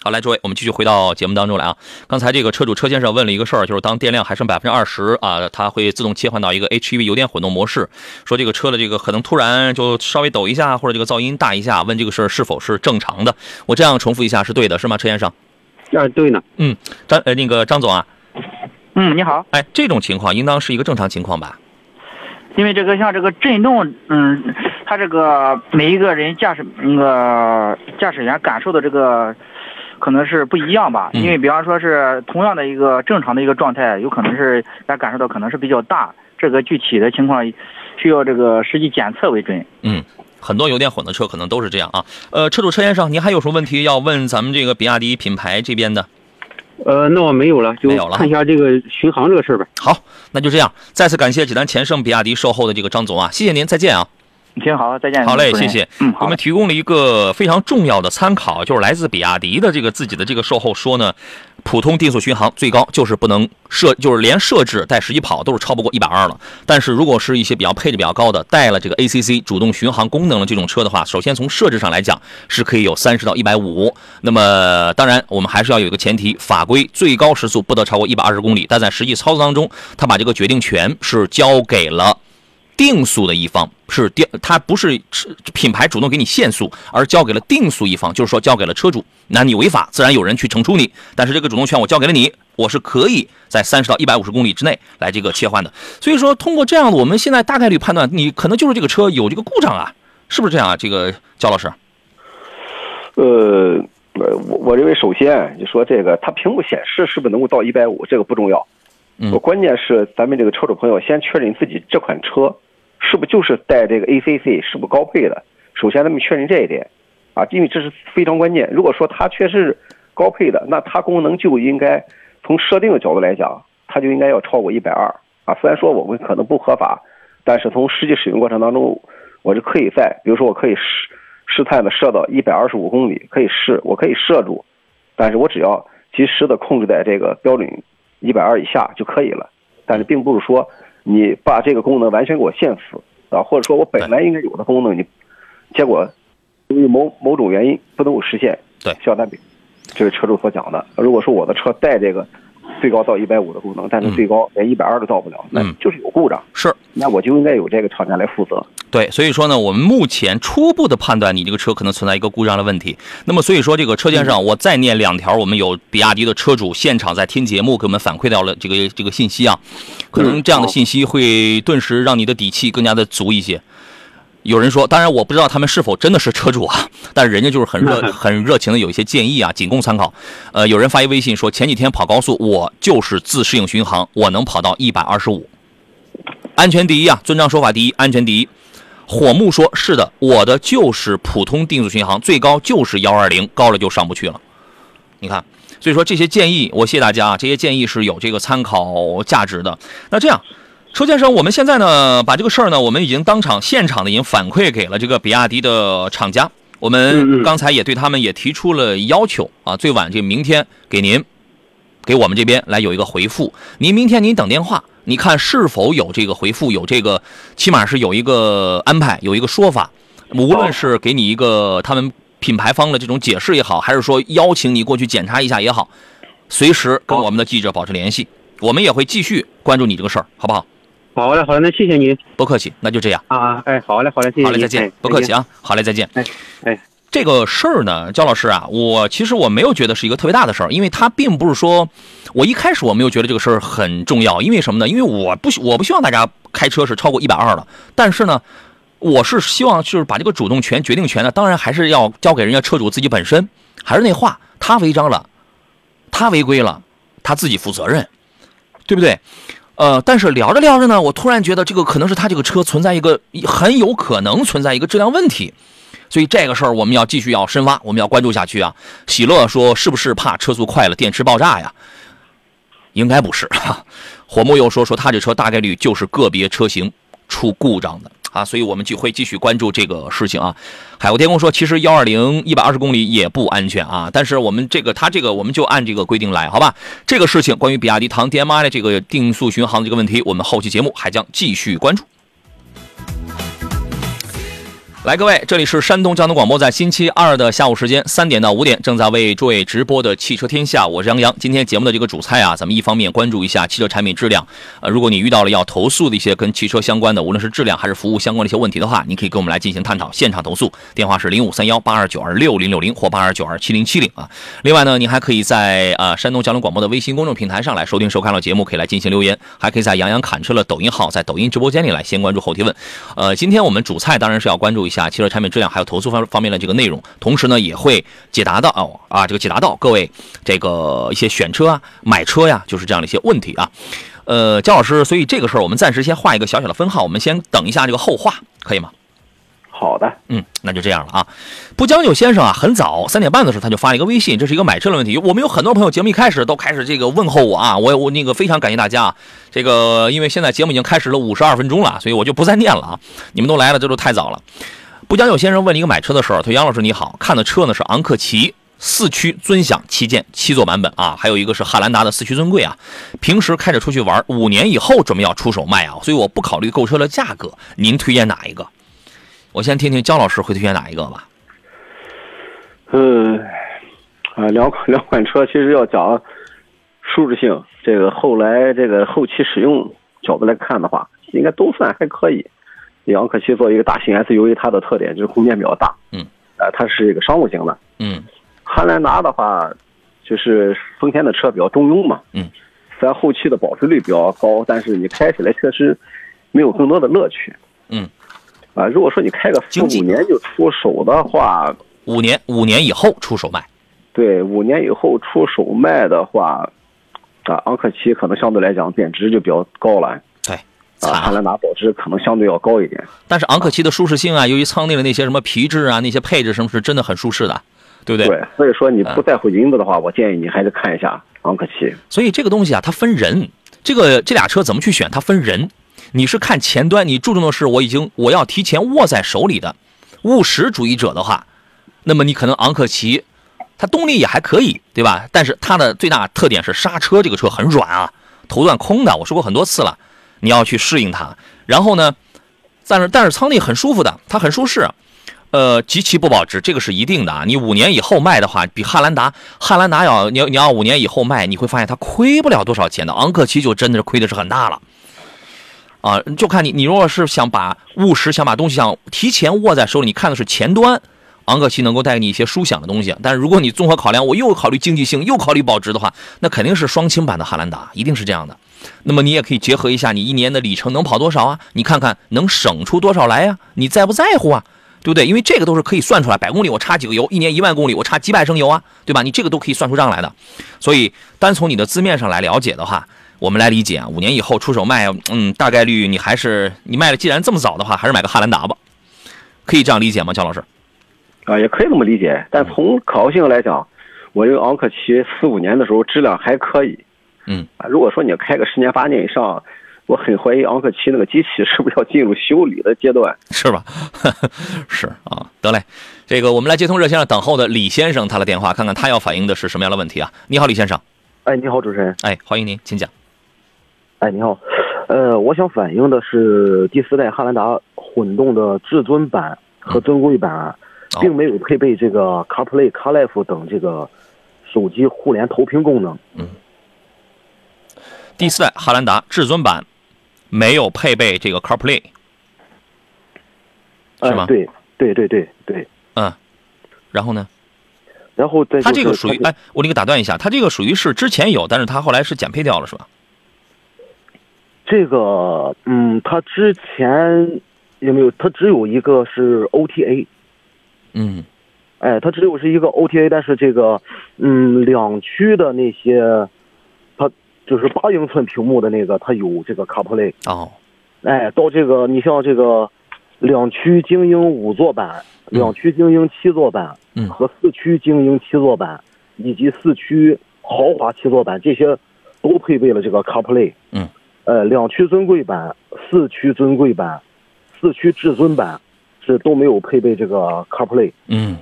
好，来，诸位，我们继续回到节目当中来啊。刚才这个车主车先生问了一个事儿，就是当电量还剩百分之二十啊，它会自动切换到一个 HEV 油电混动模式。说这个车的这个可能突然就稍微抖一下，或者这个噪音大一下，问这个事儿是否是正常的？我这样重复一下是对的，是吗，车先生？啊，对呢。嗯张呃那个张总啊，嗯，你好。哎，这种情况应当是一个正常情况吧？因为这个像这个震动，嗯，它这个每一个人驾驶那个驾驶员感受的这个可能是不一样吧。嗯因为比方说是同样的一个正常的一个状态，有可能是大家感受到可能是比较大，这个具体的情况需要这个实际检测为准。嗯，很多油电混的车可能都是这样啊。呃，车主车先生，您还有什么问题要问咱们这个比亚迪品牌这边的？呃，那我没有了，就没有了看一下这个巡航这个事儿呗。好，那就这样。再次感谢济南前盛比亚迪售后的这个张总啊，谢谢您，再见啊。行好，再见。好嘞，谢谢。嗯，我们。提供了一个非常重要的参考，就是来自比亚迪的这个自己的这个售后说呢，普通定速巡航最高就是不能设，就是连设置带实际跑都是超不过一百二了。但是如果是一些比较配置比较高的，带了这个 ACC 主动巡航功能的这种车的话，首先从设置上来讲是可以有三十到一百五。那么当然我们还是要有一个前提，法规最高时速不得超过一百二十公里，但在实际操作当中，他把这个决定权是交给了。定速的一方是定，它不是是品牌主动给你限速，而交给了定速一方，就是说交给了车主。那你违法，自然有人去惩处你。但是这个主动权我交给了你，我是可以在三十到一百五十公里之内来这个切换的。所以说，通过这样，我们现在大概率判断，你可能就是这个车有这个故障啊，是不是这样啊？这个焦老师，呃，我我认为首先就说这个，它屏幕显示是不是能够到一百五，这个不重要。嗯我关键是咱们这个车主朋友先确认自己这款车是不是就是带这个 ACC 是不是高配的。首先咱们确认这一点，啊，因为这是非常关键。如果说它确实是高配的，那它功能就应该从设定的角度来讲，它就应该要超过一百二啊。虽然说我们可能不合法，但是从实际使用过程当中，我是可以在，比如说我可以试试探的设到一百二十五公里，可以试，我可以设住，但是我只要及时的控制在这个标准一百二以下就可以了。但是并不是说你把这个功能完全给我限死啊，或者说我本来应该有的功能你，结果由于某某种原因不能够实现。对这个车主所讲的，如果说我的车带这个最高到一百五的功能，但是最高连一百二都到不了，那嗯就是有故障。是那我就应该有这个厂家来负责。对，所以说呢，我们目前初步的判断，你这个车可能存在一个故障的问题。那么，所以说这个车先生，我再念两条，我们有比亚迪的车主现场在听节目给我们反馈到了这个这个信息啊，可能这样的信息会顿时让你的底气更加的足一些。有人说，当然我不知道他们是否真的是车主啊，但是人家就是很热 很热情的有一些建议啊，仅供参考。呃，有人发一微信说，前几天跑高速，我就是自适应巡航，我能跑到一百二十五，安全第一啊，遵章守法第一，安全第一。火木说：“是的，我的就是普通定速巡航，最高就是幺二零，高了就上不去了。你看，所以说这些建议，我谢大家啊，这些建议是有这个参考价值的。那这样，车先生，我们现在呢，把这个事儿呢，我们已经当场现场的已经反馈给了这个比亚迪的厂家，我嗯们嗯刚才也对他们也提出了要求啊，最晚这明天给您给我们这边来有一个回复。您明天您等电话，你看是否有这个回复，有这个起码是有一个安排，有一个说法。无论是给你一个他们品牌方的这种解释也好，还是说邀请你过去检查一下也好，随时跟我们的记者保持联系，我们也会继续关注你这个事儿，好不好？好嘞，好嘞，那谢谢您不客气，那就这样。啊，哎，好嘞，好嘞，谢谢好嘞，再见哎，不客气啊，好嘞，再见。哎哎，这个事儿呢，焦老师啊，我其实我没有觉得是一个特别大的事儿，因为它并不是说，我一开始我没有觉得这个事儿很重要，因为什么呢？因为我不我不希望大家开车是超过一百二的，但是呢，我是希望就是把这个主动权、决定权呢，当然还是要交给人家车主自己本身。还是那话，他违章了，他违规了，他自己负责任，对不对？呃，但是聊着聊着呢，我突然觉得这个可能是他这个车存在一个很有可能存在一个质量问题，所以这个事儿我们要继续要深挖，我们要关注下去啊。喜乐说是不是怕车速快了电池爆炸呀？应该不是。哈。火木又说说他这车大概率就是个别车型出故障的啊，所以我们就会继续关注这个事情啊。海阔天空说，其实幺二零一百二十公里也不安全啊，但是我们这个他这个我们就按这个规定来，好吧？这个事情关于比亚迪唐 DMI 的这个定速巡航这个问题，我们后期节目还将继续关注。来，各位，这里是山东交通广播，在星期二的下午时间三点到五点，正在为诸位直播的汽车天下，我是杨洋。今天节目的这个主菜啊，咱们一方面关注一下汽车产品质量，呃，如果你遇到了要投诉的一些跟汽车相关的，无论是质量还是服务相关的一些问题的话，你可以跟我们来进行探讨，现场投诉，电话是零五三幺八二九二六零六零或八二九二七零七零啊。另外呢，您还可以在呃山东交通广播的微信公众平台上来收听收看到节目，可以来进行留言，还可以在杨洋侃车的抖音号，在抖音直播间里来先关注后提问。呃，今天我们主菜当然是要关注一下汽车产品质量还有投诉方方面的这个内容，同时呢也会解答到哦啊这个解答到各位这个一些选车啊、买车呀，就是这样的一些问题啊。呃，焦老师，所以这个事儿我们暂时先画一个小小的分号，我们先等一下这个后话，可以吗？好的，嗯，那就这样了啊。不将就先生啊，很早三点半的时候他就发了一个微信，这是一个买车的问题。我们有很多朋友节目一开始都开始这个问候我啊，我我那个非常感谢大家啊。这个因为现在节目已经开始了五十二分钟了，所以我就不再念了啊。你们都来了，这都太早了。不将就先生问了一个买车的事儿，他说杨老师你好，看的车呢是昂克旗四驱尊享旗舰七座版本啊，还有一个是汉兰达的四驱尊贵啊。平时开着出去玩，五年以后准备要出手卖啊，所以我不考虑购车的价格，您推荐哪一个？我先听听焦老师会推荐哪一个吧。嗯，啊，两款两款车其实要讲舒适性，这个后来这个后期使用角度来看的话，应该都算还可以。昂克旗作为一个大型 SUV，它的特点就是空间比较大，嗯，呃，它是一个商务型的。嗯汉兰达的话，就是丰田的车比较中庸嘛，嗯，虽然后期的保值率比较高，但是你开起来确实没有更多的乐趣。嗯，啊，如果说你开个四五年就出手的话，五年五年以后出手卖。对，五年以后出手卖的话，啊，昂克旗可能相对来讲贬值就比较高了。对，啊。汉兰达保值可能相对要高一点。但是昂克旗的舒适性啊，由于舱内的那些什么皮质啊、那些配置什么，是真的很舒适的，对不对？对，所以说你不在乎银子的话，我建议你还是看一下昂克旗。所以这个东西啊，它分人。这个这俩车怎么去选？它分人。你是看前端，你注重的是我已经我要提前握在手里的务实主义者的话，那么你可能昂克旗，它动力也还可以，对吧？但是它的最大特点是刹车，这个车很软啊，头段空的，我说过很多次了，你要去适应它。然后呢，但是但是舱内很舒服的，它很舒适。呃，极其不保值，这个是一定的啊！你五年以后卖的话，比汉兰达，汉兰达要你要你要五年以后卖，你会发现它亏不了多少钱的。昂克旗就真的是亏的是很大了，啊，就看你你如果是想把务实，想把东西想提前握在手里，你看的是前端，昂克旗能够带给你一些舒享的东西。但是如果你综合考量，我又考虑经济性，又考虑保值的话，那肯定是双擎版的汉兰达，一定是这样的。那么你也可以结合一下，你一年的里程能跑多少啊？你看看能省出多少来呀、你在不在乎啊？对不对？因为这个都是可以算出来，百公里我差几个油，一年一万公里我差几百升油啊，对吧？你这个都可以算出账来的。所以单从你的字面上来了解的话，我们来理解啊，五年以后出手卖，嗯，大概率你还是你卖的，既然这么早的话，还是买个汉兰达吧，可以这样理解吗，姜老师？啊，也可以这么理解。但从可靠性来讲，我认为昂克旗四五年的时候质量还可以。嗯啊，如果说你开个十年八年以上，我很怀疑昂克旗那个机器是不是要进入修理的阶段。是吧？是啊，得嘞。这个我们来接通热线上等候的李先生他的电话，看看他要反映的是什么样的问题啊？你好，李先生。哎，你好，主持人。哎，欢迎您，请讲。哎，你好，呃，我想反映的是第四代汉兰达混动的至尊版和尊贵版，并没有配备这个 CarPlay、CarLife 等这个手机互联投屏功能。嗯。第四代汉兰达至尊版没有配备这个 CarPlay，是吗？对对对对对。嗯。然后呢？然后再它这个属于哎，我那个打断一下，它这个属于是之前有，但是它后来是减配掉了，是吧？这个，嗯，它之前有没有？它只有一个是 OTA。嗯。哎，它只有是一个 OTA，但是这个，嗯，两驱的那些，它就是八英寸屏幕的那个，它有这个 CarPlay。哦。哎，到这个，你像这个两驱精英五座版。两驱精英七座版，嗯，和四驱精英七座版，以及四驱豪华七座版，这些都配备了这个 CarPlay，嗯，呃，两驱尊贵版、四驱尊贵版、四驱至尊版是都没有配备这个 CarPlay，嗯。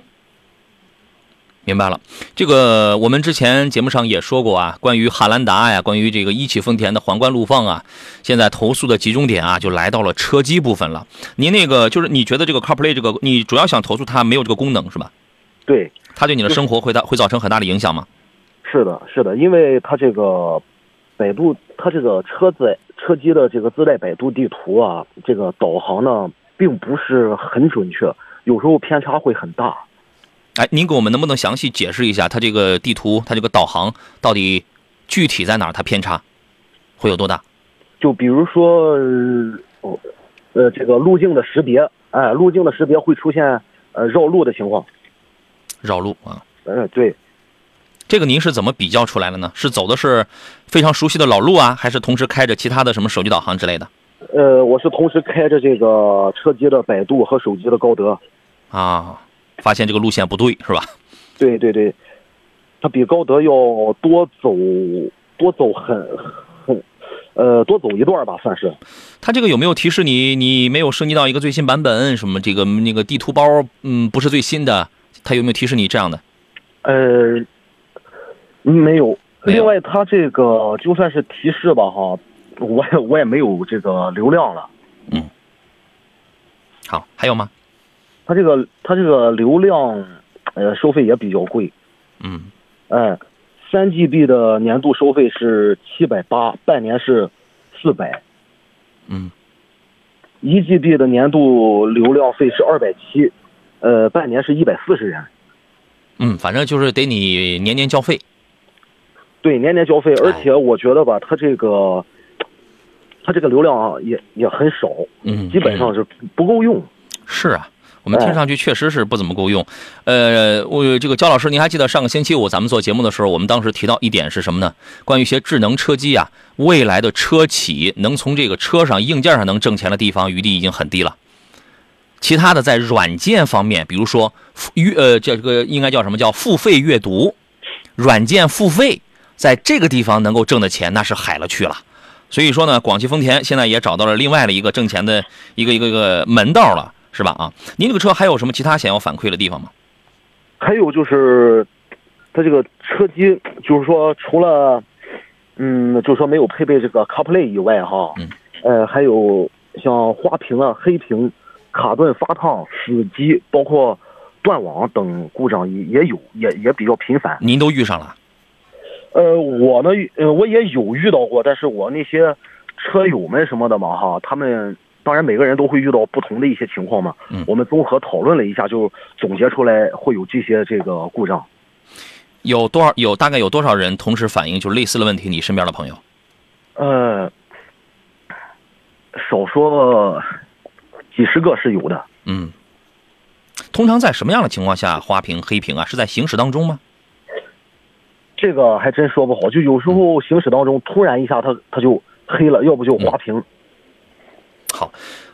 明白了，这个我们之前节目上也说过啊，关于汉兰达呀，关于这个一汽丰田的皇冠陆放啊，现在投诉的集中点啊，就来到了车机部分了。您那个就是你觉得这个 CarPlay 这个，你主要想投诉它没有这个功能是吧？对，它对你的生活会大会造成很大的影响吗？是的，是的，因为它这个百度，它这个车载车机的这个自带百度地图啊，这个导航呢，并不是很准确，有时候偏差会很大。哎，您给我们能不能详细解释一下，它这个地图，它这个导航到底具体在哪儿？它偏差会有多大？就比如说，哦，呃，这个路径的识别，哎，路径的识别会出现呃绕路的情况。绕路啊？嗯，对。这个您是怎么比较出来的呢？是走的是非常熟悉的老路啊，还是同时开着其他的什么手机导航之类的？呃，我是同时开着这个车机的百度和手机的高德。啊。发现这个路线不对是吧？对对对，它比高德要多走多走很很呃多走一段吧，算是。它这个有没有提示你你没有升级到一个最新版本？什么这个那个地图包嗯不是最新的？它有没有提示你这样的？呃，没有。另外，它这个就算是提示吧哈，我也我也没有这个流量了。嗯。好，还有吗？它这个它这个流量，呃，收费也比较贵，嗯，哎，三 GB 的年度收费是七百八，半年是四百，嗯，一 GB 的年度流量费是二百七，呃，半年是一百四十元，嗯，反正就是得你年年交费，对，年年交费，而且我觉得吧，它这个，它这个流量啊也也很少，嗯，基本上是不够用，是啊。我们听上去确实是不怎么够用，呃，我这个焦老师，您还记得上个星期五咱们做节目的时候，我们当时提到一点是什么呢？关于一些智能车机啊，未来的车企能从这个车上硬件上能挣钱的地方余地已经很低了。其他的在软件方面，比如说阅呃这个应该叫什么叫付费阅读，软件付费，在这个地方能够挣的钱那是海了去了。所以说呢，广汽丰田现在也找到了另外的一个挣钱的一个一个一个门道了。是吧？啊，您这个车还有什么其他想要反馈的地方吗？还有就是，它这个车机，就是说除了，嗯，就是说没有配备这个 CarPlay 以外，哈，嗯，呃，还有像花屏啊、黑屏、卡顿、发烫、死机，包括断网等故障也也有，也也比较频繁。您都遇上了？呃，我呢，呃，我也有遇到过，但是我那些车友们什么的嘛，哈，他们。当然，每个人都会遇到不同的一些情况嘛。嗯，我们综合讨论了一下，就总结出来会有这些这个故障。有多少？有大概有多少人同时反映就类似的问题？你身边的朋友？呃，少说几十个是有的。嗯，通常在什么样的情况下花屏、黑屏啊？是在行驶当中吗？这个还真说不好。就有时候行驶当中突然一下，它它就黑了，要不就滑屏。好，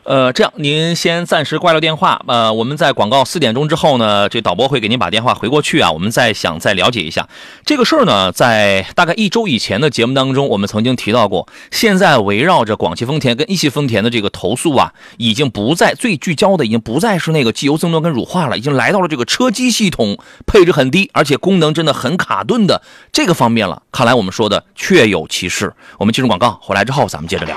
呃，这样您先暂时挂掉电话。呃，我们在广告四点钟之后呢，这导播会给您把电话回过去啊。我们再想再了解一下这个事儿呢，在大概一周以前的节目当中，我们曾经提到过。现在围绕着广汽丰田跟一汽丰田的这个投诉啊，已经不再最聚焦的，已经不再是那个机油增多跟乳化了，已经来到了这个车机系统配置很低，而且功能真的很卡顿的这个方面了。看来我们说的确有其事。我们进入广告，回来之后咱们接着聊。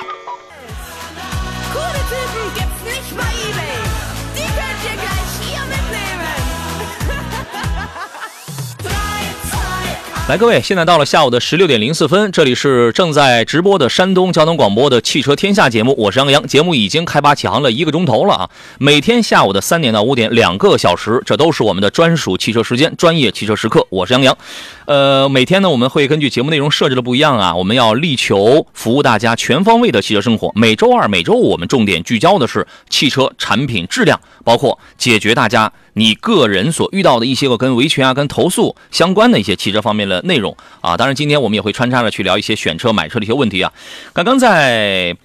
来，各位，现在到了下午的十六点零四分，这里是正在直播的山东交通广播的汽车天下节目，我是杨洋。节目已经开拔起航了一个钟头了啊！每天下午的三点到五点，两个小时，这都是我们的专属汽车时间，专业汽车时刻。我是杨洋。呃，每天呢，我们会根据节目内容设置的不一样啊，我们要力求服务大家全方位的汽车生活。每周二、每周五，我们重点聚焦的是汽车产品质量，包括解决大家你个人所遇到的一些个跟维权啊、跟投诉相关的一些汽车方面的内容啊。当然，今天我们也会穿插着去聊一些选车、买车的一些问题啊。刚刚在。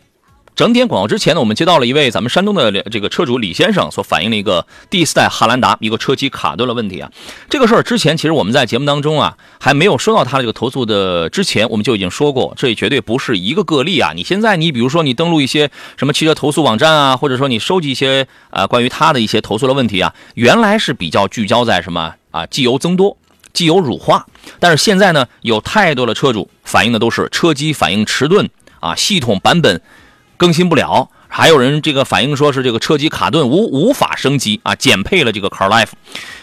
整点广告之前呢，我们接到了一位咱们山东的这个车主李先生所反映的一个第四代汉兰达一个车机卡顿的问题啊。这个事儿之前其实我们在节目当中啊还没有收到他这个投诉的之前，我们就已经说过，这也绝对不是一个个例啊。你现在你比如说你登录一些什么汽车投诉网站啊，或者说你收集一些啊关于他的一些投诉的问题啊，原来是比较聚焦在什么啊机油增多、机油乳化，但是现在呢有太多的车主反映的都是车机反应迟钝啊，系统版本。更新不了，还有人这个反映说是这个车机卡顿无无法升级啊，减配了这个 Car Life。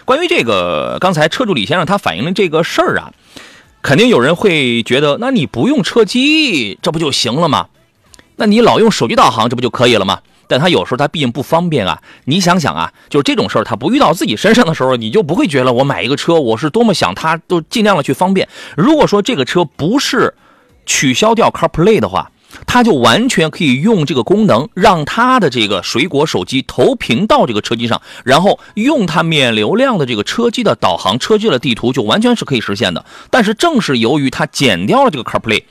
关于这个，刚才车主李先生他反映的这个事儿啊，肯定有人会觉得，那你不用车机，这不就行了吗？那你老用手机导航，这不就可以了吗？但他有时候他毕竟不方便啊。你想想啊，就是这种事儿，他不遇到自己身上的时候，你就不会觉得我买一个车，我是多么想他都尽量的去方便。如果说这个车不是取消掉 Car Play 的话，它就完全可以用这个功能，让它的这个水果手机投屏到这个车机上，然后用它免流量的这个车机的导航、车机的地图，就完全是可以实现的。但是正是由于它减掉了这个 CarPlay，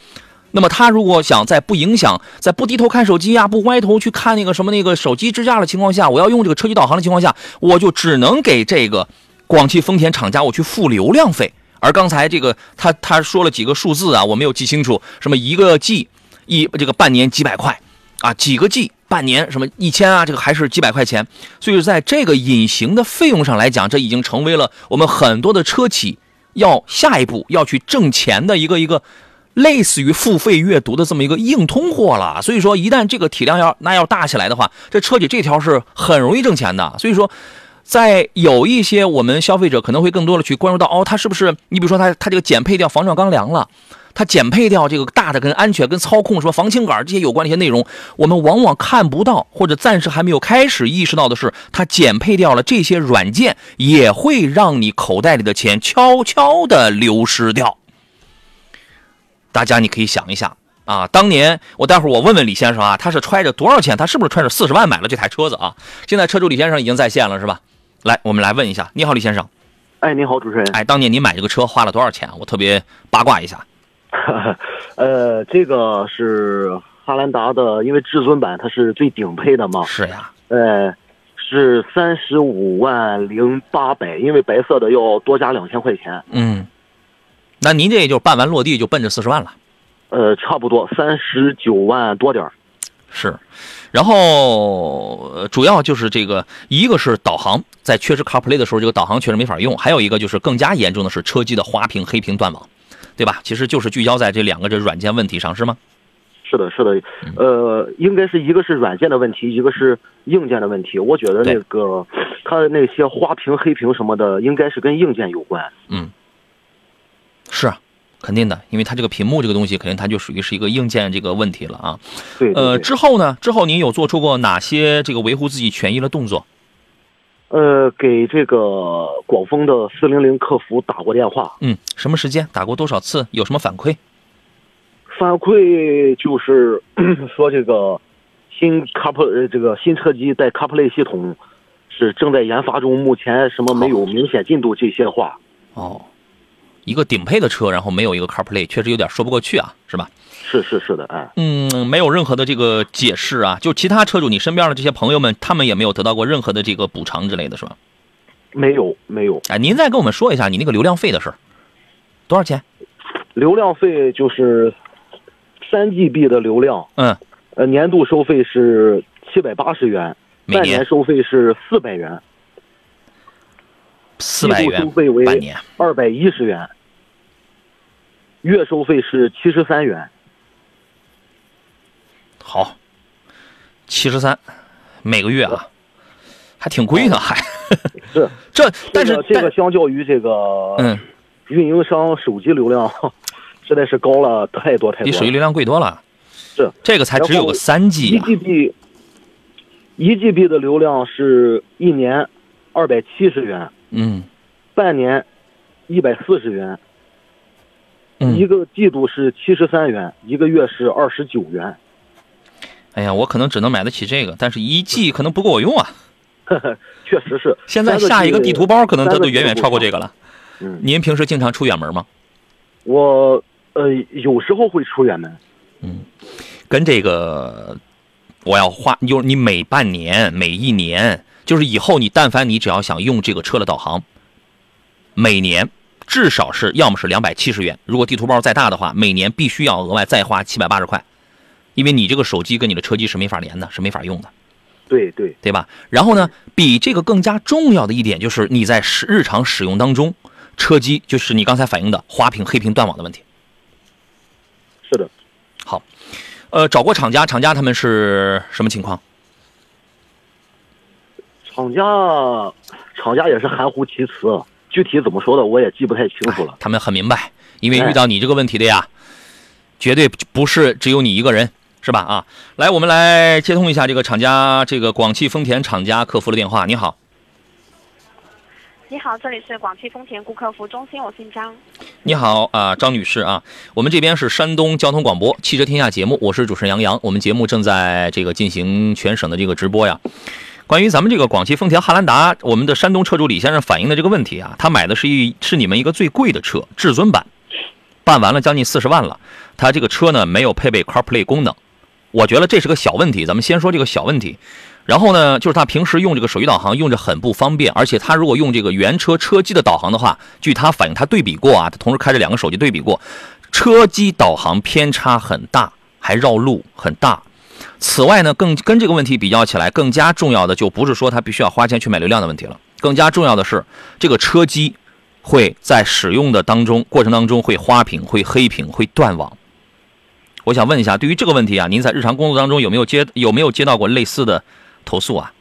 那么它如果想在不影响、在不低头看手机啊、不歪头去看那个什么那个手机支架的情况下，我要用这个车机导航的情况下，我就只能给这个广汽丰田厂家我去付流量费。而刚才这个他他说了几个数字啊，我没有记清楚，什么一个 G。一这个半年几百块，啊，几个 G 半年什么一千啊，这个还是几百块钱，所以在这个隐形的费用上来讲，这已经成为了我们很多的车企要下一步要去挣钱的一个一个类似于付费阅读的这么一个硬通货了。所以说，一旦这个体量要那要大起来的话，这车企这条是很容易挣钱的。所以说，在有一些我们消费者可能会更多的去关注到，哦，它是不是你比如说它它这个减配掉防撞钢梁了。它减配掉这个大的跟安全、跟操控什么防倾杆这些有关的一些内容，我们往往看不到，或者暂时还没有开始意识到的是，它减配掉了这些软件，也会让你口袋里的钱悄悄的流失掉。大家你可以想一想啊，当年我待会儿我问问李先生啊，他是揣着多少钱？他是不是揣着四十万买了这台车子啊？现在车主李先生已经在线了是吧？来，我们来问一下，你好，李先生。哎，你好，主持人。哎，当年你买这个车花了多少钱？我特别八卦一下。呃，这个是汉兰达的，因为至尊版它是最顶配的嘛。是呀。呃，是三十五万零八百，因为白色的要多加两千块钱。嗯。那您这也就办完落地就奔着四十万了。呃，差不多三十九万多点是，然后主要就是这个，一个是导航，在缺失 CarPlay 的时候，这个导航确实没法用；还有一个就是更加严重的是车机的花屏、黑屏、断网。对吧？其实就是聚焦在这两个这软件问题上，是吗？是的，是的。呃，应该是一个是软件的问题，一个是硬件的问题。我觉得那个它的那些花屏、黑屏什么的，应该是跟硬件有关。嗯，是啊，肯定的，因为它这个屏幕这个东西，肯定它就属于是一个硬件这个问题了啊。对。呃，之后呢？之后您有做出过哪些这个维护自己权益的动作？呃，给这个广丰的四零零客服打过电话。嗯，什么时间？打过多少次？有什么反馈？反馈就是 说这个新 CarPlay 这个新车机带 CarPlay 系统是正在研发中，目前什么没有明显进度这些话。哦，一个顶配的车，然后没有一个 CarPlay，确实有点说不过去啊，是吧？是是是的，哎，嗯，没有任何的这个解释啊，就其他车主，你身边的这些朋友们，他们也没有得到过任何的这个补偿之类的是吧？没有没有。哎，您再跟我们说一下你那个流量费的事儿，多少钱？流量费就是三 GB 的流量，嗯，呃，年度收费是七百八十元，每年半年收费是四百元，四百元收费为半年，二百一十元，月收费是七十三元。好，七十三，每个月啊，还挺贵呢，还。是。这，但是这个相较于这个嗯，运营商手机流量，实在是高了太多太多了。比手机流量贵多了。是。这个才只有个三 G 一啊，GB，一 GB 的流量是一年二百七十元，嗯。半年一百四十元，嗯。一个季度是七十三元，一个月是二十九元。哎呀，我可能只能买得起这个，但是一 G 可能不够我用啊。确实是。现在下一个地图包可能它都远远超过这个了。嗯，您平时经常出远门吗？我呃有时候会出远门，嗯跟这个我要花，就是你每半年、每一年，就是以后你但凡你只要想用这个车的导航，每年至少是要么是两百七十元，如果地图包再大的话，每年必须要额外再花七百八十块，因为你这个手机跟你的车机是没法连的，是没法用的。对对，对吧？然后呢，比这个更加重要的一点就是你在使日常使用当中，车机就是你刚才反映的花屏、黑屏、断网的问题。是的。好，呃，找过厂家，厂家他们是什么情况？厂家厂家也是含糊其辞，具体怎么说的我也记不太清楚了。他们很明白，因为遇到你这个问题的呀，绝对不是只有你一个人，是吧？啊，来，我们来接通一下这个厂家，这个广汽丰田厂家客服的电话。你好，你好，这里是广汽丰田顾客服务中心，我姓张。你好啊，张女士啊，我们这边是山东交通广播汽车天下节目，我是主持人杨洋，我们节目正在这个进行全省的这个直播呀。关于咱们这个广汽丰田汉兰达，我们的山东车主李先生反映的这个问题啊，他买的是一是你们一个最贵的车，至尊版，办完了将近四十万了，他这个车呢没有配备 CarPlay 功能，我觉得这是个小问题，咱们先说这个小问题。然后呢，就是他平时用这个手机导航用着很不方便，而且他如果用这个原车车机的导航的话，据他反映，他对比过啊，他同时开着两个手机对比过，车机导航偏差很大，还绕路很大。此外呢，更跟这个问题比较起来，更加重要的就不是说他必须要花钱去买流量的问题了，更加重要的是这个车机会在使用的当中过程当中会花屏、会黑屏、会断网。我想问一下，对于这个问题啊，您在日常工作当中有没有接有没有接到过类似的投诉啊？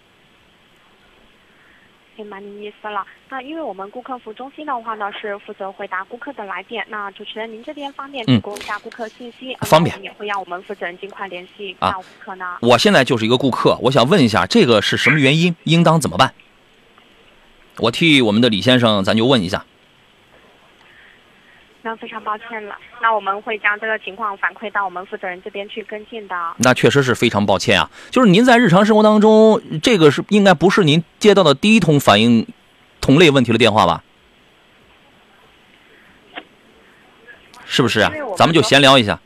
明白您意思了。那因为我们顾客服务中心的话呢，是负责回答顾客的来电。那主持人您这边方便提供一下顾客信息？嗯方便也会让我们负责人尽快联系啊到顾客呢。我现在就是一个顾客，我想问一下，这个是什么原因？应当怎么办？我替我们的李先生，咱就问一下。那非常抱歉了，那我们会将这个情况反馈到我们负责人这边去跟进的。那确实是非常抱歉啊，就是您在日常生活当中，这个是应该不是您接到的第一通反映同类问题的电话吧？是不是啊咱们就闲聊一下。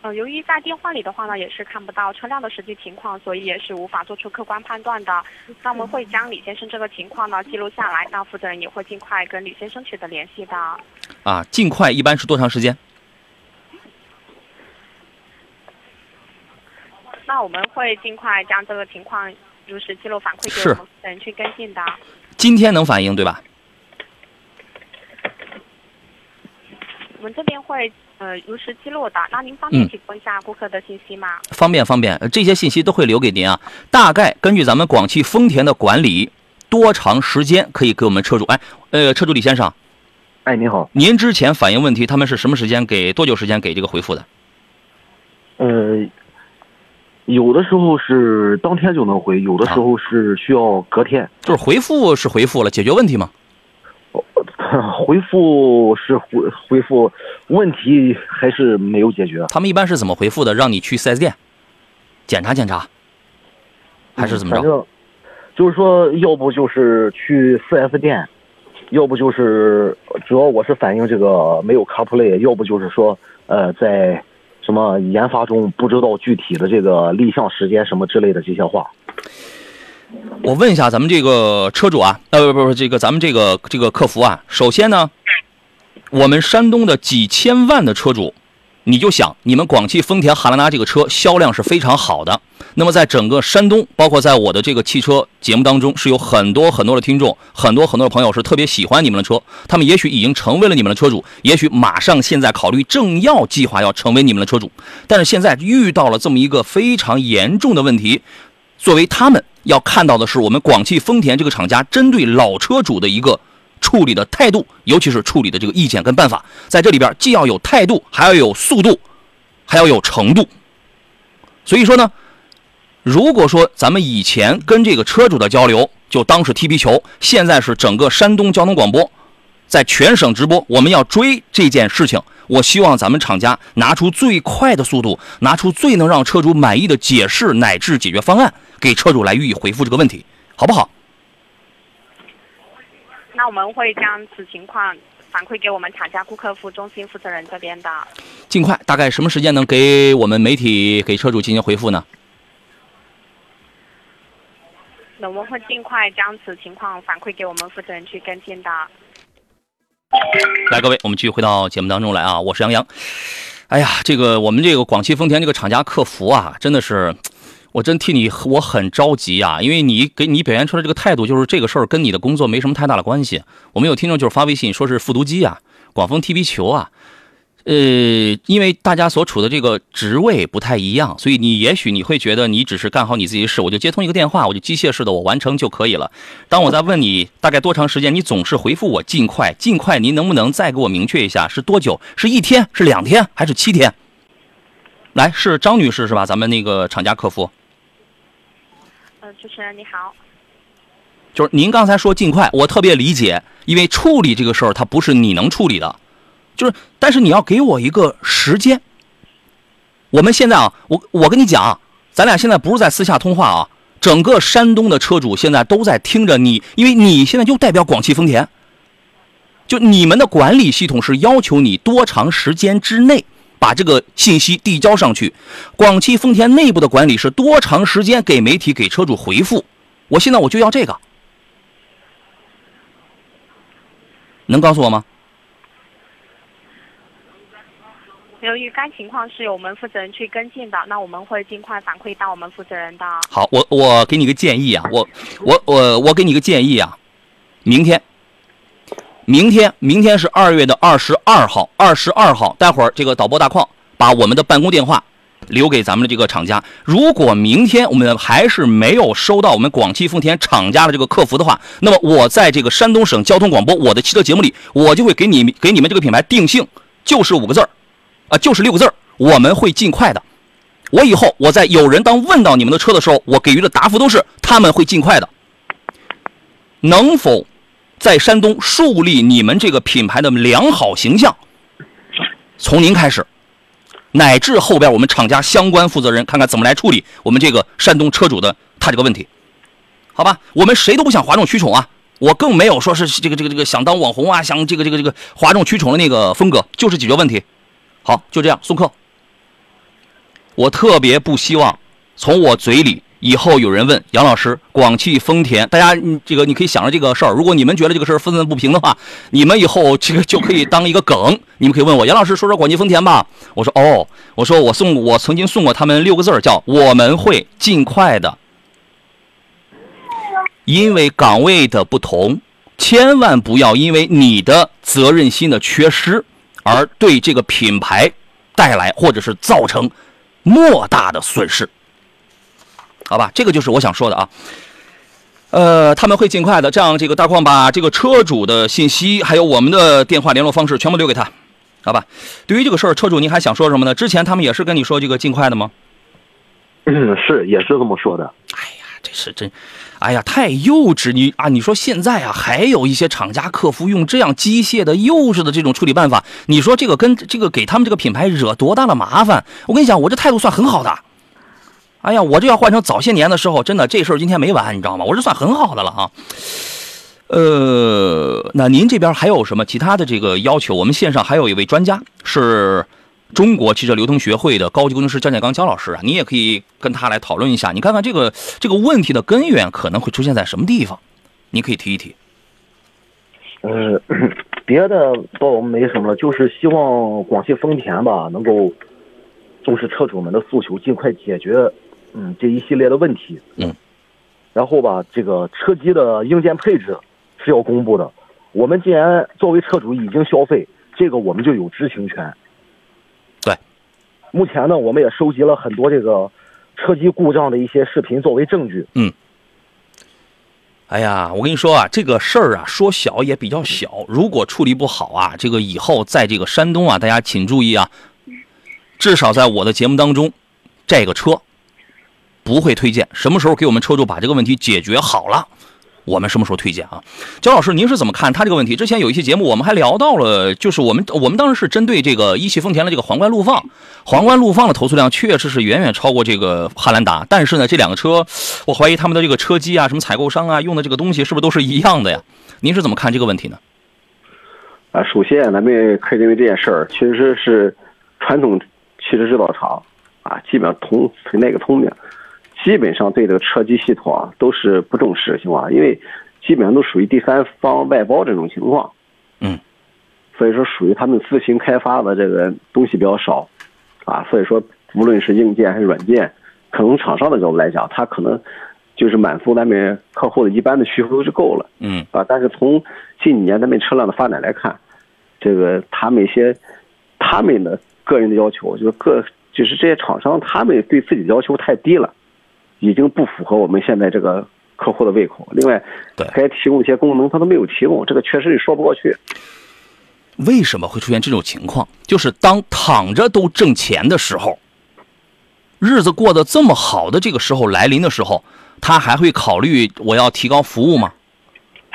呃，由于在电话里的话呢，也是看不到车辆的实际情况，所以也是无法做出客观判断的。那我们会将李先生这个情况呢记录下来，那负责人也会尽快跟李先生取得联系的。啊，尽快一般是多长时间？那我们会尽快将这个情况如实记录反馈给是我们人去跟进的。今天能反映对吧？我们这边会呃如实记录的。那您方便嗯提供一下顾客的信息吗？方便方便，呃这些信息都会留给您啊。大概根据咱们广汽丰田的管理，多长时间可以给我们车主？哎，呃，车主李先生，哎，您好，您之前反映问题，他们是什么时间给多久时间给这个回复的？呃，有的时候是当天就能回，有的时候是需要隔天。就是回复是回复了，解决问题吗？回复是回回复，问题还是没有解决。他们一般是怎么回复的？让你去 4S 店检查检查，还是怎么着？反正就是说，要不就是去 4S 店，要不就是主要我是反映这个没有 CarPlay，要不就是说呃在什么研发中不知道具体的这个立项时间什么之类的这些话。我问一下咱们这个车主啊，呃，不不不，这个咱们这个这个客服啊，首先呢，我们山东的几千万的车主，你就想，你们广汽丰田汉兰达这个车销量是非常好的。那么在整个山东，包括在我的这个汽车节目当中，是有很多很多的听众，很多很多的朋友是特别喜欢你们的车，他们也许已经成为了你们的车主，也许马上现在考虑正要计划要成为你们的车主，但是现在遇到了这么一个非常严重的问题，作为他们。要看到的是，我们广汽丰田这个厂家针对老车主的一个处理的态度，尤其是处理的这个意见跟办法，在这里边既要有态度，还要有速度，还要有程度。所以说呢，如果说咱们以前跟这个车主的交流就当是踢皮球，现在是整个山东交通广播在全省直播，我们要追这件事情，我希望咱们厂家拿出最快的速度，拿出最能让车主满意的解释乃至解决方案。给车主来予以回复这个问题，好不好？那我们会将此情况反馈给我们厂家顾客服务中心负责人这边的。尽快，大概什么时间能给我们媒体给车主进行回复呢？那我们会尽快将此情况反馈给我们负责人去跟进的。来，各位，我们继续回到节目当中来啊！我是杨洋。哎呀，这个我们这个广汽丰田这个厂家客服啊，真的是。我真替你，我很着急啊，因为你给你表现出来这个态度，就是这个事儿跟你的工作没什么太大的关系。我们有听众就是发微信说是复读机啊，广丰踢皮球啊，呃，因为大家所处的这个职位不太一样，所以你也许你会觉得你只是干好你自己的事，我就接通一个电话，我就机械式的我完成就可以了。当我在问你大概多长时间，你总是回复我尽快，尽快，您能不能再给我明确一下是多久？是一天？是两天？还是七天？来，是张女士是吧？咱们那个厂家客服。呃，主持人你好。就是您刚才说尽快，我特别理解，因为处理这个事儿它不是你能处理的，就是但是你要给我一个时间。我们现在啊，我我跟你讲，咱俩现在不是在私下通话啊，整个山东的车主现在都在听着你，因为你现在就代表广汽丰田，就你们的管理系统是要求你多长时间之内。把这个信息递交上去，广汽丰田内部的管理是多长时间给媒体给车主回复？我现在我就要这个，能告诉我吗？由于该情况是由我们负责人去跟进的，那我们会尽快反馈到我们负责人的。好，我我给你个建议啊，我我我我给你个建议啊，明天。明天，明天是二月的二十二号，二十二号，待会儿这个导播大矿把我们的办公电话留给咱们的这个厂家。如果明天我们还是没有收到我们广汽丰田厂家的这个客服的话，那么我在这个山东省交通广播我的汽车节目里，我就会给你给你们这个品牌定性，就是五个字儿，啊，就是六个字儿，我们会尽快的。我以后我在有人当问到你们的车的时候，我给予的答复都是他们会尽快的。能否？在山东树立你们这个品牌的良好形象，从您开始，乃至后边我们厂家相关负责人，看看怎么来处理我们这个山东车主的他这个问题，好吧？我们谁都不想哗众取宠啊，我更没有说是这个这个这个想当网红啊，想这个这个这个哗众取宠的那个风格，就是解决问题。好，就这样送客。我特别不希望从我嘴里。以后有人问杨老师，广汽丰田，大家这个你可以想着这个事儿。如果你们觉得这个事儿愤愤不平的话，你们以后这个就可以当一个梗。你们可以问我杨老师，说说广汽丰田吧。我说哦，我说我送我曾经送过他们六个字儿，叫我们会尽快的。因为岗位的不同，千万不要因为你的责任心的缺失，而对这个品牌带来或者是造成莫大的损失。好吧，这个就是我想说的啊。呃，他们会尽快的，这样这个大矿把这个车主的信息，还有我们的电话联络方式全部留给他，好吧？对于这个事儿，车主您还想说什么呢？之前他们也是跟你说这个尽快的吗？嗯，是，也是这么说的。是真，哎呀，太幼稚！你啊，你说现在啊，还有一些厂家客服用这样机械的、幼稚的这种处理办法，你说这个跟这个给他们这个品牌惹多大的麻烦？我跟你讲，我这态度算很好的。哎呀，我这要换成早些年的时候，真的这事儿今天没完，你知道吗？我这算很好的了啊。呃，那您这边还有什么其他的这个要求？我们线上还有一位专家，是中国汽车流通学会的高级工程师张建刚焦老师啊，你也可以跟他来讨论一下，你看看这个这个问题的根源可能会出现在什么地方，你可以提一提。呃，别的倒没什么了，就是希望广汽丰田吧能够重视车主们的诉求，尽快解决嗯这一系列的问题。嗯。然后吧，这个车机的硬件配置是要公布的。我们既然作为车主已经消费，这个我们就有知情权。目前呢，我们也收集了很多这个车机故障的一些视频作为证据。嗯。哎呀，我跟你说啊，这个事儿啊，说小也比较小。如果处理不好啊，这个以后在这个山东啊，大家请注意啊，至少在我的节目当中，这个车不会推荐。什么时候给我们车主把这个问题解决好了，我们什么时候推荐啊？焦老师，您是怎么看他这个问题？之前有一期节目我们还聊到了，就是我们我们当时是针对这个一汽丰田的这个皇冠陆放，皇冠陆放的投诉量确实是远远超过这个汉兰达，但是呢，这两个车，我怀疑他们的这个车机啊，什么采购商啊，用的这个东西是不是都是一样的呀？您是怎么看这个问题呢？啊，首先咱们可以认为这件事儿其实是传统汽车制造厂啊，基本上同存在一个通病，基本上对这个车机系统啊都是不重视的情况，因为基本上都属于第三方外包这种情况。嗯。所以说，属于他们自行开发的这个东西比较少，啊，所以说无论是硬件还是软件，可能厂商的角度来讲，他可能就是满足咱们客户的一般的需求就够了。嗯。啊，但是从近几年咱们车辆的发展来看，这个他们一些他们的个人的要求，就是各就是这些厂商他们对自己的要求太低了，已经不符合我们现在这个客户的胃口。另外，该提供一些功能他都没有提供，这个确实也说不过去。为什么会出现这种情况？就是当躺着都挣钱的时候，日子过得这么好的这个时候来临的时候，他还会考虑我要提高服务吗？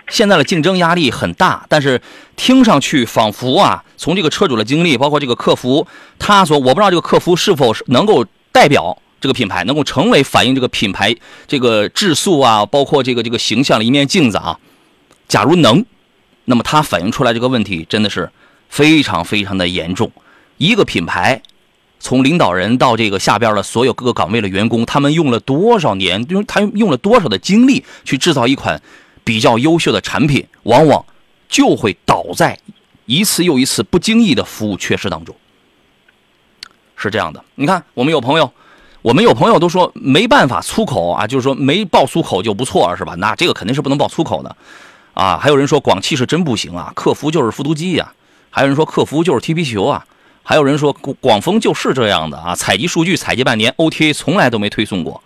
现在的竞争压力很大，但是听上去仿佛啊，从这个车主的经历，包括这个客服，他说我不知道这个客服是否是能够代表这个品牌，能够成为反映这个品牌这个质素啊，包括这个这个形象的一面镜子啊。假如能，那么它反映出来这个问题真的是非常非常的严重。一个品牌，从领导人到这个下边的所有各个岗位的员工，他们用了多少年，用他用了多少的精力去制造一款。比较优秀的产品，往往就会倒在一次又一次不经意的服务缺失当中。是这样的，你看，我们有朋友，我们有朋友都说没办法粗口啊，就是说没爆粗口就不错了，是吧？那这个肯定是不能爆粗口的啊。还有人说广汽是真不行啊，客服就是复读机呀。还有人说客服就是踢皮球啊。还有人说广丰就是这样的啊，采集数据采集半年，OTA 从来都没推送过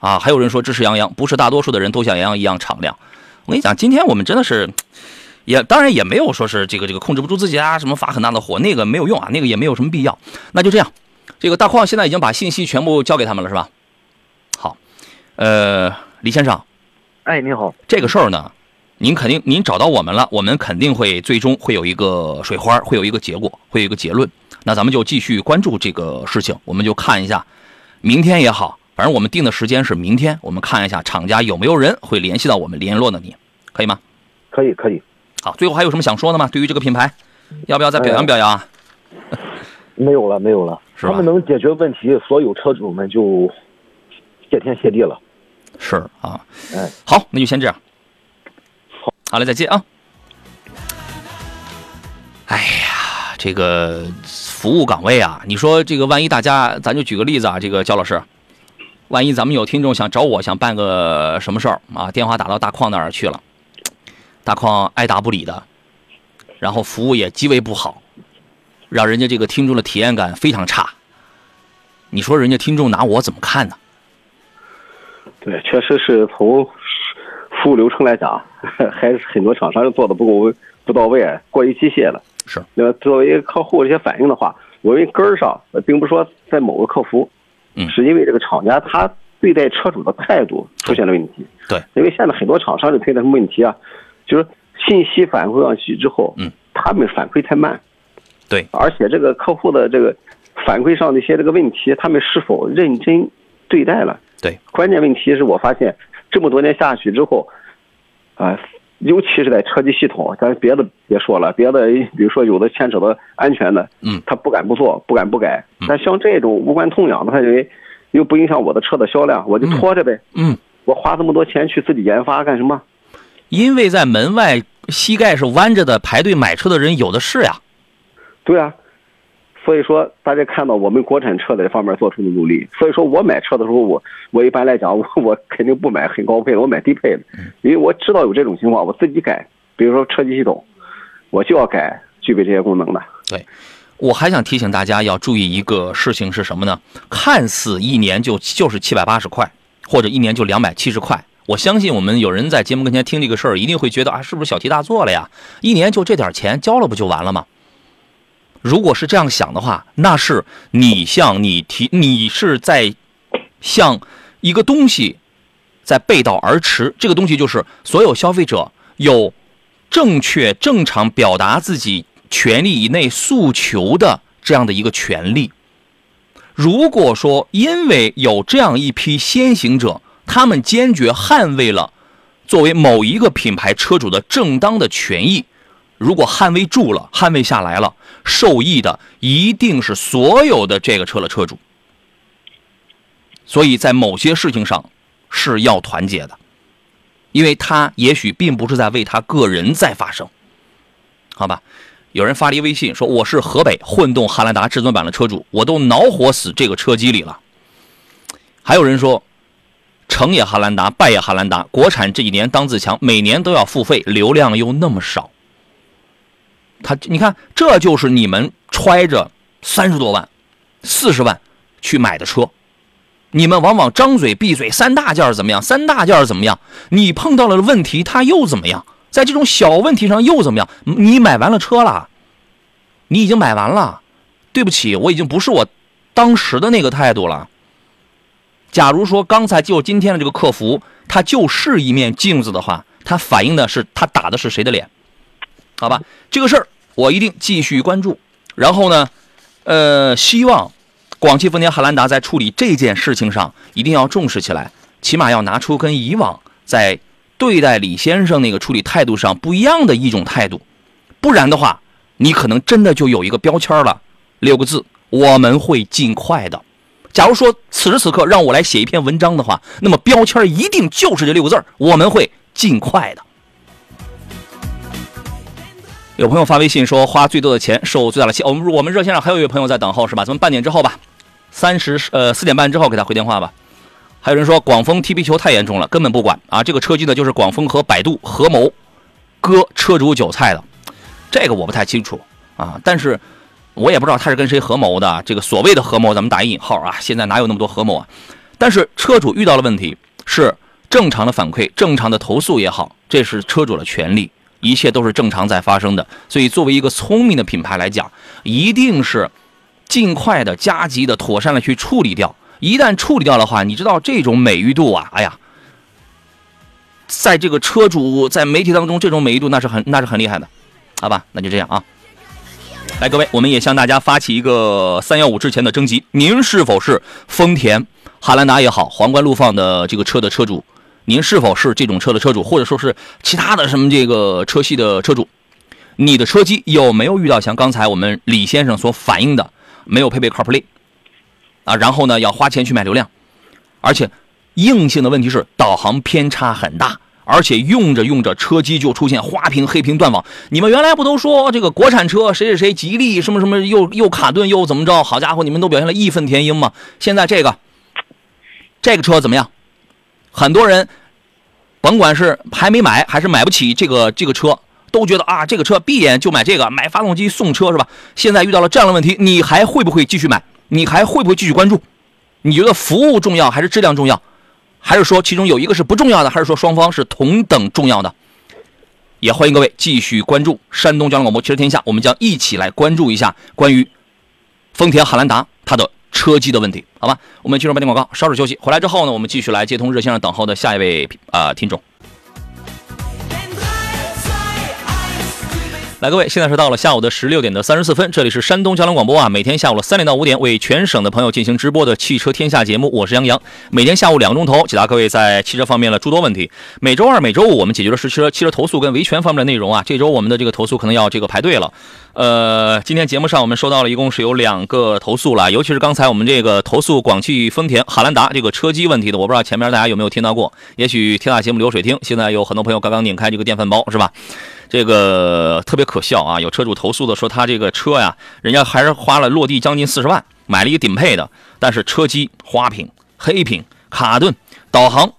啊。还有人说支持杨洋，不是大多数的人都像杨洋一样敞亮。我跟你讲，今天我们真的是，也当然也没有说是这个这个控制不住自己啊，什么发很大的火，那个没有用啊，那个也没有什么必要。那就这样，这个大矿现在已经把信息全部交给他们了，是吧？好，呃，李先生，哎，你好，这个事儿呢，您肯定您找到我们了，我们肯定会最终会有一个水花，会有一个结果，会有一个结论。那咱们就继续关注这个事情，我们就看一下，明天也好。反正我们定的时间是明天，我们看一下厂家有没有人会联系到我们联络的你，可以吗？可以，可以。好，最后还有什么想说的吗？对于这个品牌，要不要再表扬表扬？没有了，没有了。是他们能解决问题，所有车主们就谢天谢地了。是啊，哎，好，那就先这样。好，好嘞，再见啊。哎呀，这个服务岗位啊，你说这个万一大家，咱就举个例子啊，这个焦老师，万一咱们有听众想找我，想办个什么事儿啊，电话打到大矿那儿去了，大矿爱答不理的，然后服务也极为不好，让人家这个听众的体验感非常差。你说人家听众拿我怎么看呢？对，确实是从服务流程来讲，还是很多厂商做的不够不到位，过于机械了。是。那么作为客户这些反应的话，我认为根儿上并不是说在某个客服，嗯，是因为这个厂家他对待车主的态度出现了问题。对。因为现在很多厂商就存在什么问题啊？就是信息反馈上去之后，嗯，他们反馈太慢。对。而且这个客户的这个反馈上的一些这个问题，他们是否认真对待了？对。关键问题是我发现这么多年下去之后，啊、尤其是在车机系统，咱别的别说了，别的比如说有的牵扯到安全的，嗯，他不敢不做，不敢不改。但像这种无关痛痒的，他认为又不影响我的车的销量，我就拖着呗。嗯，我花这么多钱去自己研发干什么？因为在门外膝盖是弯着的，排队买车的人有的是呀。对啊，所以说大家看到我们国产车在这方面做出的努力。所以说我买车的时候，我我一般来讲，我 我肯定不买很高配的，我买低配的，因为我知道有这种情况，我自己改。比如说车机系统，我就要改具备这些功能的。对，我还想提醒大家要注意一个事情是什么呢？看似一年就就是七百八十块，或者一年就两百七十块。我相信我们有人在节目跟前听这个事儿，一定会觉得啊，是不是小题大做了呀？一年就这点钱交了不就完了吗？如果是这样想的话，那是你向你提，你是在向一个东西在背道而驰。这个东西就是所有消费者有正确、正常表达自己权利以内诉求的这样的一个权利。如果说因为有这样一批先行者，他们坚决捍卫了作为某一个品牌车主的正当的权益。如果捍卫住了，捍卫下来了，受益的一定是所有的这个车的车主。所以在某些事情上是要团结的，因为他也许并不是在为他个人在发声，好吧？有人发了一微信说：“我是河北混动汉兰达至尊版的车主，我都恼火死这个车机里了。”还有人说：“成也汉兰达，败也汉兰达，国产这几年当自强，每年都要付费，流量又那么少。”他，你看，这就是你们揣着三十多万、四十万去买的车，你们往往张嘴闭嘴三大件怎么样？三大件怎么样？你碰到了问题，他又怎么样？在这种小问题上又怎么样？你买完了车了，你已经买完了，对不起，我已经不是我当时的那个态度了。假如说刚才就今天的这个客服，他就是一面镜子的话，他反映的是他打的是谁的脸？好吧，这个事儿我一定继续关注。然后呢，呃，希望广汽丰田汉兰达在处理这件事情上一定要重视起来，起码要拿出跟以往在对待李先生那个处理态度上不一样的一种态度。不然的话，你可能真的就有一个标签了，六个字：我们会尽快的。假如说此时此刻让我来写一篇文章的话，那么标签一定就是这六个字我们会尽快的。有朋友发微信说花最多的钱受最大的气。我们我们热线上还有一位朋友在等候是吧？咱们半点之后吧，三十呃四点半之后给他回电话吧。还有人说广丰踢皮球太严重了，根本不管啊！这个车机呢就是广丰和百度合谋割车主韭菜的，这个我不太清楚啊。但是我也不知道他是跟谁合谋的。这个所谓的合谋，咱们打一引号啊，现在哪有那么多合谋啊？但是车主遇到了问题是正常的反馈，正常的投诉也好，这是车主的权利。一切都是正常在发生的，所以作为一个聪明的品牌来讲，一定是尽快的、加急的、妥善的去处理掉。一旦处理掉的话，你知道这种美誉度啊，哎呀，在这个车主在媒体当中，这种美誉度那是很那是很厉害的，好吧？那就这样啊。来，各位，我们也向大家发起一个三幺五之前的征集：您是否是丰田汉兰达也好，皇冠陆放的这个车的车主？您是否是这种车的车主，或者说是其他的什么这个车系的车主？你的车机有没有遇到像刚才我们李先生所反映的，没有配备 CarPlay 啊？然后呢，要花钱去买流量，而且硬性的问题是导航偏差很大，而且用着用着车机就出现花屏、黑屏、断网。你们原来不都说这个国产车谁谁谁吉利什么什么又又卡顿又怎么着？好家伙，你们都表现了义愤填膺吗？现在这个这个车怎么样？很多人。甭管是还没买还是买不起这个这个车，都觉得啊，这个车闭眼就买这个，买发动机送车是吧？现在遇到了这样的问题，你还会不会继续买？你还会不会继续关注？你觉得服务重要还是质量重要？还是说其中有一个是不重要的？还是说双方是同等重要的？也欢迎各位继续关注山东交通广播汽车天下，我们将一起来关注一下关于丰田汉兰达它的。车机的问题，好吧，我们进入半天广告，稍事休息。回来之后呢，我们继续来接通热线上等候的下一位啊听众。来，各位，现在是到了下午的十六点的三十四分，这里是山东交通广播啊，每天下午的三点到五点为全省的朋友进行直播的汽车天下节目，我是杨洋，每天下午两个钟头解答各位在汽车方面的诸多问题。每周二、每周五我们解决的是汽车汽车投诉跟维权方面的内容啊。这周我们的这个投诉可能要这个排队了。呃，今天节目上我们收到了一共是有两个投诉了，尤其是刚才我们这个投诉广汽丰田汉兰达这个车机问题的，我不知道前面大家有没有听到过，也许听大节目流水听，现在有很多朋友刚刚拧开这个电饭煲是吧？这个特别可笑啊！有车主投诉的说，他这个车呀，人家还是花了落地将近四十万买了一个顶配的，但是车机花屏、黑屏、卡顿、导航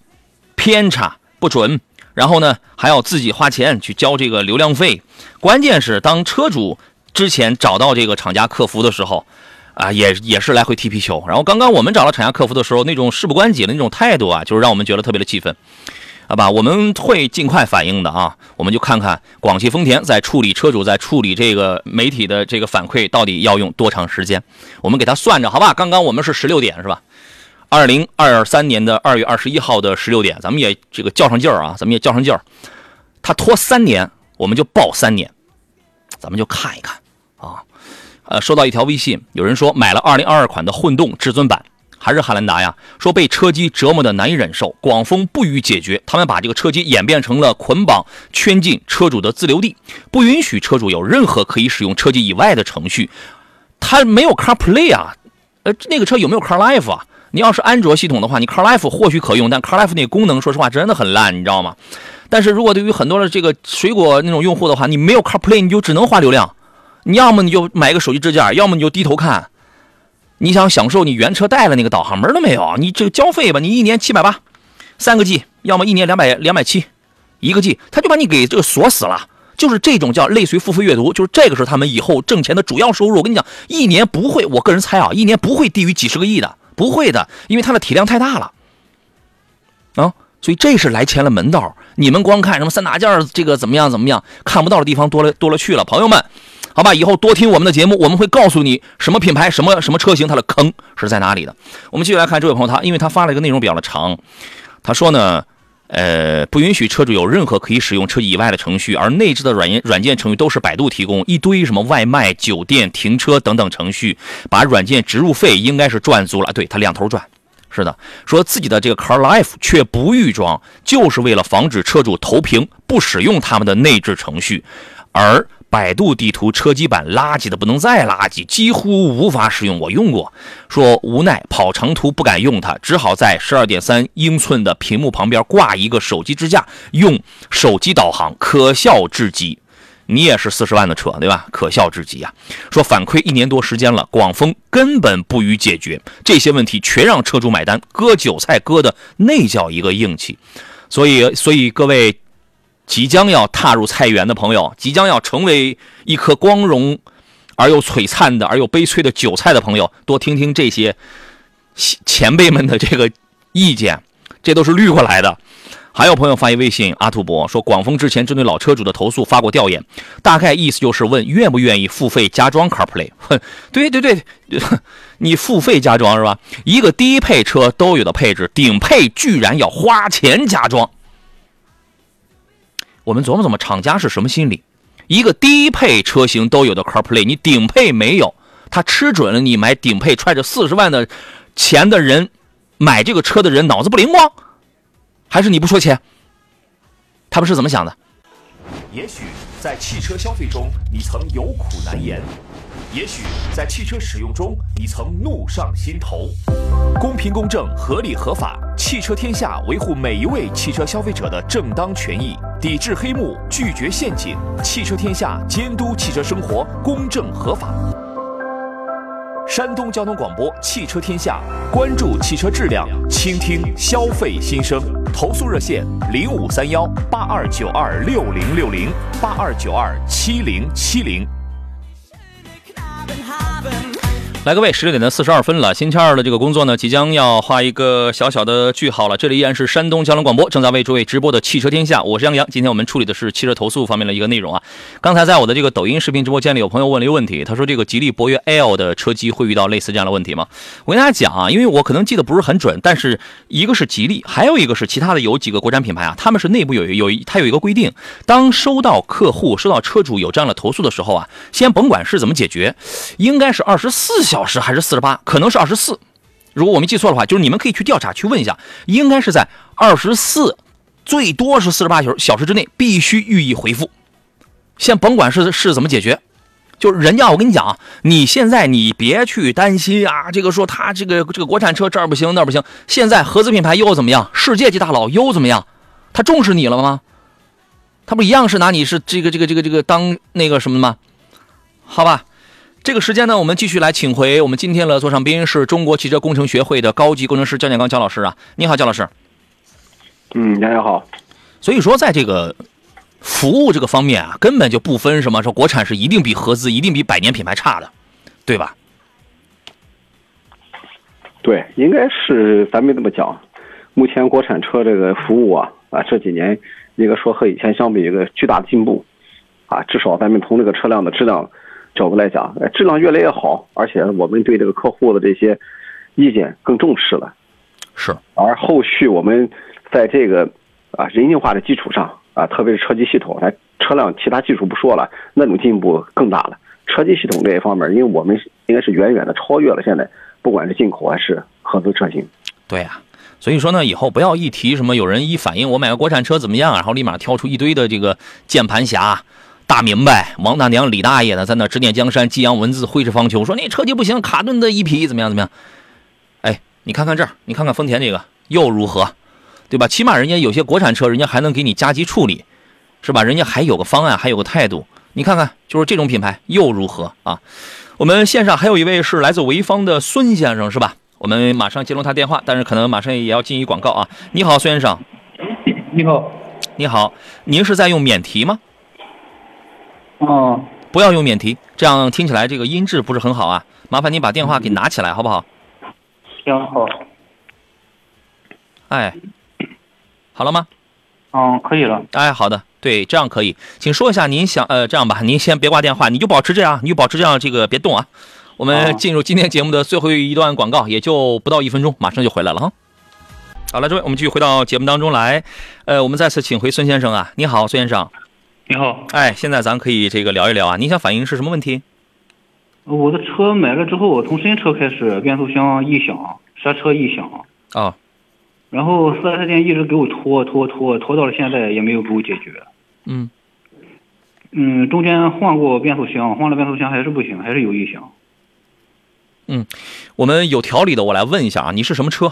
偏差不准，然后呢还要自己花钱去交这个流量费。关键是当车主之前找到这个厂家客服的时候，啊，也也是来回踢皮球。然后刚刚我们找到厂家客服的时候，那种事不关己的那种态度啊，就是让我们觉得特别的气愤。好吧，我们会尽快反映的啊。我们就看看广汽丰田在处理车主在处理这个媒体的这个反馈到底要用多长时间。我们给他算着，好吧？刚刚我们是十六点是吧？二零二三年的二月二十一号的十六点，咱们也这个较上劲儿啊，咱们也较上劲儿。他拖三年，我们就报三年，咱们就看一看啊。呃，收到一条微信，有人说买了二零二二款的混动至尊版。还是汉兰达呀，说被车机折磨的难以忍受，广丰不予解决，他们把这个车机演变成了捆绑圈禁车主的自留地，不允许车主有任何可以使用车机以外的程序。它没有 CarPlay 啊，呃，那个车有没有 CarLife 啊？你要是安卓系统的话，你 CarLife 或许可用，但 CarLife 那个功能，说实话真的很烂，你知道吗？但是如果对于很多的这个水果那种用户的话，你没有 CarPlay，你就只能花流量，你要么你就买个手机支架，要么你就低头看。你想享受你原车带的那个导航门都没有？你这个交费吧，你一年七百八，三个 G，要么一年两百两百七，一个 G，他就把你给这个锁死了。就是这种叫类似于付费阅读，就是这个是他们以后挣钱的主要收入。我跟你讲，一年不会，我个人猜啊，一年不会低于几十个亿的，不会的，因为它的体量太大了啊。所以这是来钱的门道。你们光看什么三大件这个怎么样怎么样，看不到的地方多了多了去了，朋友们。好吧，以后多听我们的节目，我们会告诉你什么品牌、什么什么车型，它的坑是在哪里的。我们继续来看这位朋友，他因为他发了一个内容比较的长，他说呢，呃，不允许车主有任何可以使用车以外的程序，而内置的软件软件程序都是百度提供，一堆什么外卖、酒店、停车等等程序，把软件植入费应该是赚足了，对他两头赚。是的，说自己的这个 Car Life 却不预装，就是为了防止车主投屏不使用他们的内置程序，而。百度地图车机版垃圾的不能再垃圾，几乎无法使用。我用过，说无奈跑长途不敢用它，只好在十二点三英寸的屏幕旁边挂一个手机支架，用手机导航，可笑至极。你也是四十万的车，对吧？可笑至极啊！说反馈一年多时间了，广丰根本不予解决这些问题，全让车主买单，割韭菜割的那叫一个硬气。所以，所以各位。即将要踏入菜园的朋友，即将要成为一颗光荣而又璀璨的而又悲催的韭菜的朋友，多听听这些前辈们的这个意见，这都是绿过来的。还有朋友发一微信，阿土伯说，广丰之前针对老车主的投诉发过调研，大概意思就是问愿不愿意付费加装 CarPlay。哼，对对对，你付费加装是吧？一个低配车都有的配置，顶配居然要花钱加装。我们琢磨琢磨，厂家是什么心理？一个低配车型都有的 CarPlay，你顶配没有，他吃准了你买顶配，揣着四十万的钱的人，买这个车的人脑子不灵光，还是你不说钱？他们是怎么想的？也许在汽车消费中，你曾有苦难言。也许在汽车使用中，你曾怒上心头。公平公正、合理合法，汽车天下维护每一位汽车消费者的正当权益，抵制黑幕，拒绝陷阱。汽车天下监督汽车生活公正合法。山东交通广播汽车天下，关注汽车质量，倾听消费心声。投诉热线：零五三幺八二九二六零六零八二九二七零七零。来，各位，十六点的四十二分了，星期二的这个工作呢，即将要画一个小小的句号了。这里依然是山东交通广播正在为诸位直播的汽车天下，我是杨洋。今天我们处理的是汽车投诉方面的一个内容啊。刚才在我的这个抖音视频直播间里，有朋友问了一个问题，他说这个吉利博越 L 的车机会遇到类似这样的问题吗？我跟大家讲啊，因为我可能记得不是很准，但是一个是吉利，还有一个是其他的有几个国产品牌啊，他们是内部有有它有一个规定，当收到客户、收到车主有这样的投诉的时候啊，先甭管是怎么解决，应该是二十四小时还是四十八。可能是二十四，如果我没记错的话，就是你们可以去调查去问一下，应该是在二十四，最多是四十八小小时之内必须予以回复。先甭管是是怎么解决，就是人家我跟你讲啊，你现在你别去担心啊，这个说他这个这个国产车这儿不行那不行，现在合资品牌又怎么样？世界级大佬又怎么样？他重视你了吗？他不一样是拿你是这个这个这个这个当那个什么吗？好吧。这个时间呢，我们继续来请回我们今天的座上宾是中国汽车工程学会的高级工程师焦建刚焦老师啊，你好，焦老师。嗯，大家好。所以说，在这个服务这个方面啊，根本就不分什么说国产是一定比合资、一定比百年品牌差的，对吧？对，应该是咱们这么讲，目前国产车这个服务啊啊这几年应该说和以前相比一个巨大的进步啊，至少咱们从这个车辆的质量。角度来讲，质量越来越好，而且我们对这个客户的这些意见更重视了。是，而后续我们在这个啊人性化的基础上啊，特别是车机系统，咱车辆其他技术不说了，那种进步更大了。车机系统这一方面，因为我们应该是远远的超越了现在，不管是进口还是合资车型。对呀，所以说呢，以后不要一提什么有人一反映我买个国产车怎么样，然后立马挑出一堆的这个键盘侠。大明白，王大娘、李大爷呢，在那指点江山、激扬文字、挥斥方遒，说那车技不行，卡顿的一匹怎么样？怎么样？哎，你看看这儿，你看看丰田这个又如何？对吧？起码人家有些国产车，人家还能给你加急处理，是吧？人家还有个方案，还有个态度。你看看，就是这种品牌又如何啊？我们线上还有一位是来自潍坊的孙先生，是吧？我们马上接通他电话，但是可能马上也要进一广告啊。你好，孙先生。你好。你好，您是在用免提吗？哦，不要用免提，这样听起来这个音质不是很好啊。麻烦您把电话给拿起来，好不好？行好。哎，好了吗？嗯，可以了。哎，好的，对，这样可以。请说一下您想呃，这样吧，您先别挂电话，你就保持这样，你就保持这样，这个别动啊。我们进入今天节目的最后一段广告，也就不到一分钟，马上就回来了哈。好了，诸位，我们继续回到节目当中来。呃，我们再次请回孙先生啊，你好，孙先生。你好，哎，现在咱可以这个聊一聊啊。你想反映是什么问题？我的车买了之后，从新车开始，变速箱异响，刹车异响啊。然后四 S 店一直给我拖拖拖拖到了现在，也没有给我解决。嗯嗯，中间换过变速箱，换了变速箱还是不行，还是有异响。嗯，我们有条理的，我来问一下啊，你是什么车？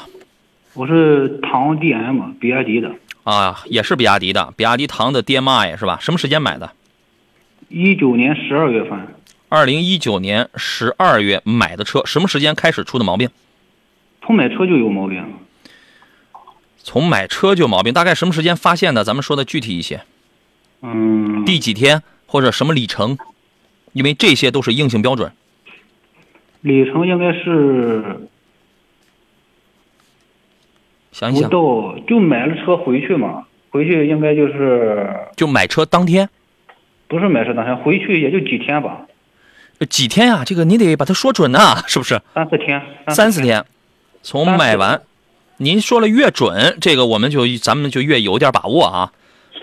我是唐 DM，比亚迪的。啊，也是比亚迪的，比亚迪唐的 DMI 是吧？什么时间买的？一九年十二月份。二零一九年十二月买的车，什么时间开始出的毛病？从买车就有毛病。从买车就有毛病，大概什么时间发现的？咱们说的具体一些。嗯。第几天或者什么里程？因为这些都是硬性标准。里程应该是。想一想，到就买了车回去嘛，回去应该就是就买车当天，不是买车当天，回去也就几天吧。几天呀？这个你得把它说准呐，是不是？三四天。三四天，从买完，您说了越准，这个我们就咱们就越有点把握啊。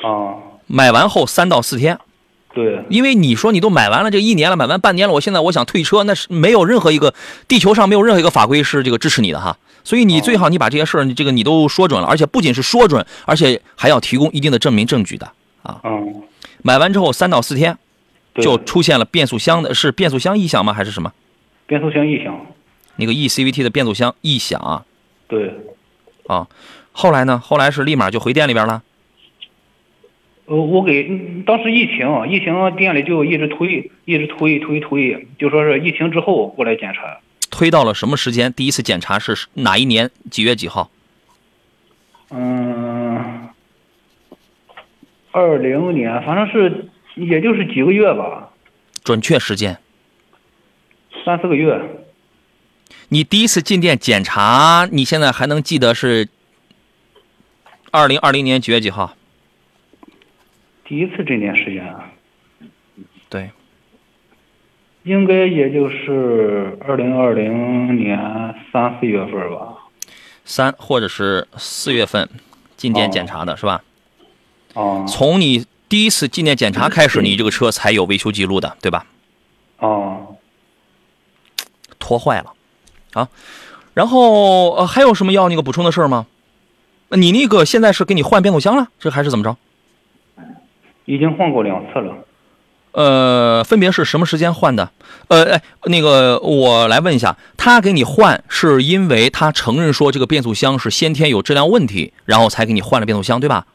啊。买完后三到四天。对。因为你说你都买完了这一年了，买完半年了，我现在我想退车，那是没有任何一个地球上没有任何一个法规是这个支持你的哈。所以你最好你把这些事儿，你这个你都说准了，而且不仅是说准，而且还要提供一定的证明证据的啊。嗯。买完之后三到四天，就出现了变速箱的是变速箱异响吗？还是什么？变速箱异响。那个 eCVT 的变速箱异响。啊对。啊，后来呢？后来是立马就回店里边了。呃，我给当时疫情，疫情店里就一直推，一直推推推，就说是疫情之后过来检查。推到了什么时间？第一次检查是哪一年几月几号？嗯，二零年，反正是也就是几个月吧。准确时间？三四个月。你第一次进店检查，你现在还能记得是二零二零年几月几号？第一次进店时间啊，对，应该也就是二零二零年三四月份吧。三或者是四月份进店检查的是吧？哦。从你第一次进店检查开始，你这个车才有维修记录的，对吧？哦。拖坏了，啊，然后呃还有什么要那个补充的事儿吗？你那个现在是给你换变速箱了，这还是怎么着？已经换过两次了。呃，分别是什么时间换的？呃，哎，那个我来问一下，他给你换是因为他承认说这个变速箱是先天有质量问题，然后才给你换了变速箱，对吧？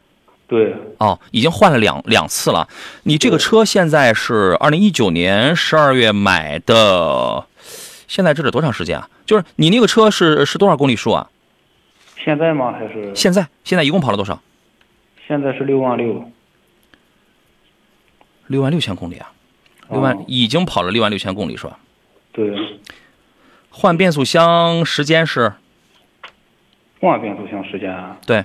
对。哦，已经换了两两次了。你这个车现在是二零一九年十二月买的，现在这是多长时间啊？就是你那个车是是多少公里数啊？现在吗？还是现在？现在一共跑了多少？现在是六万六。六万六千公里啊，六万已经跑了六万六千公里是吧？对。换变速箱时间是？换变速箱时间啊？对。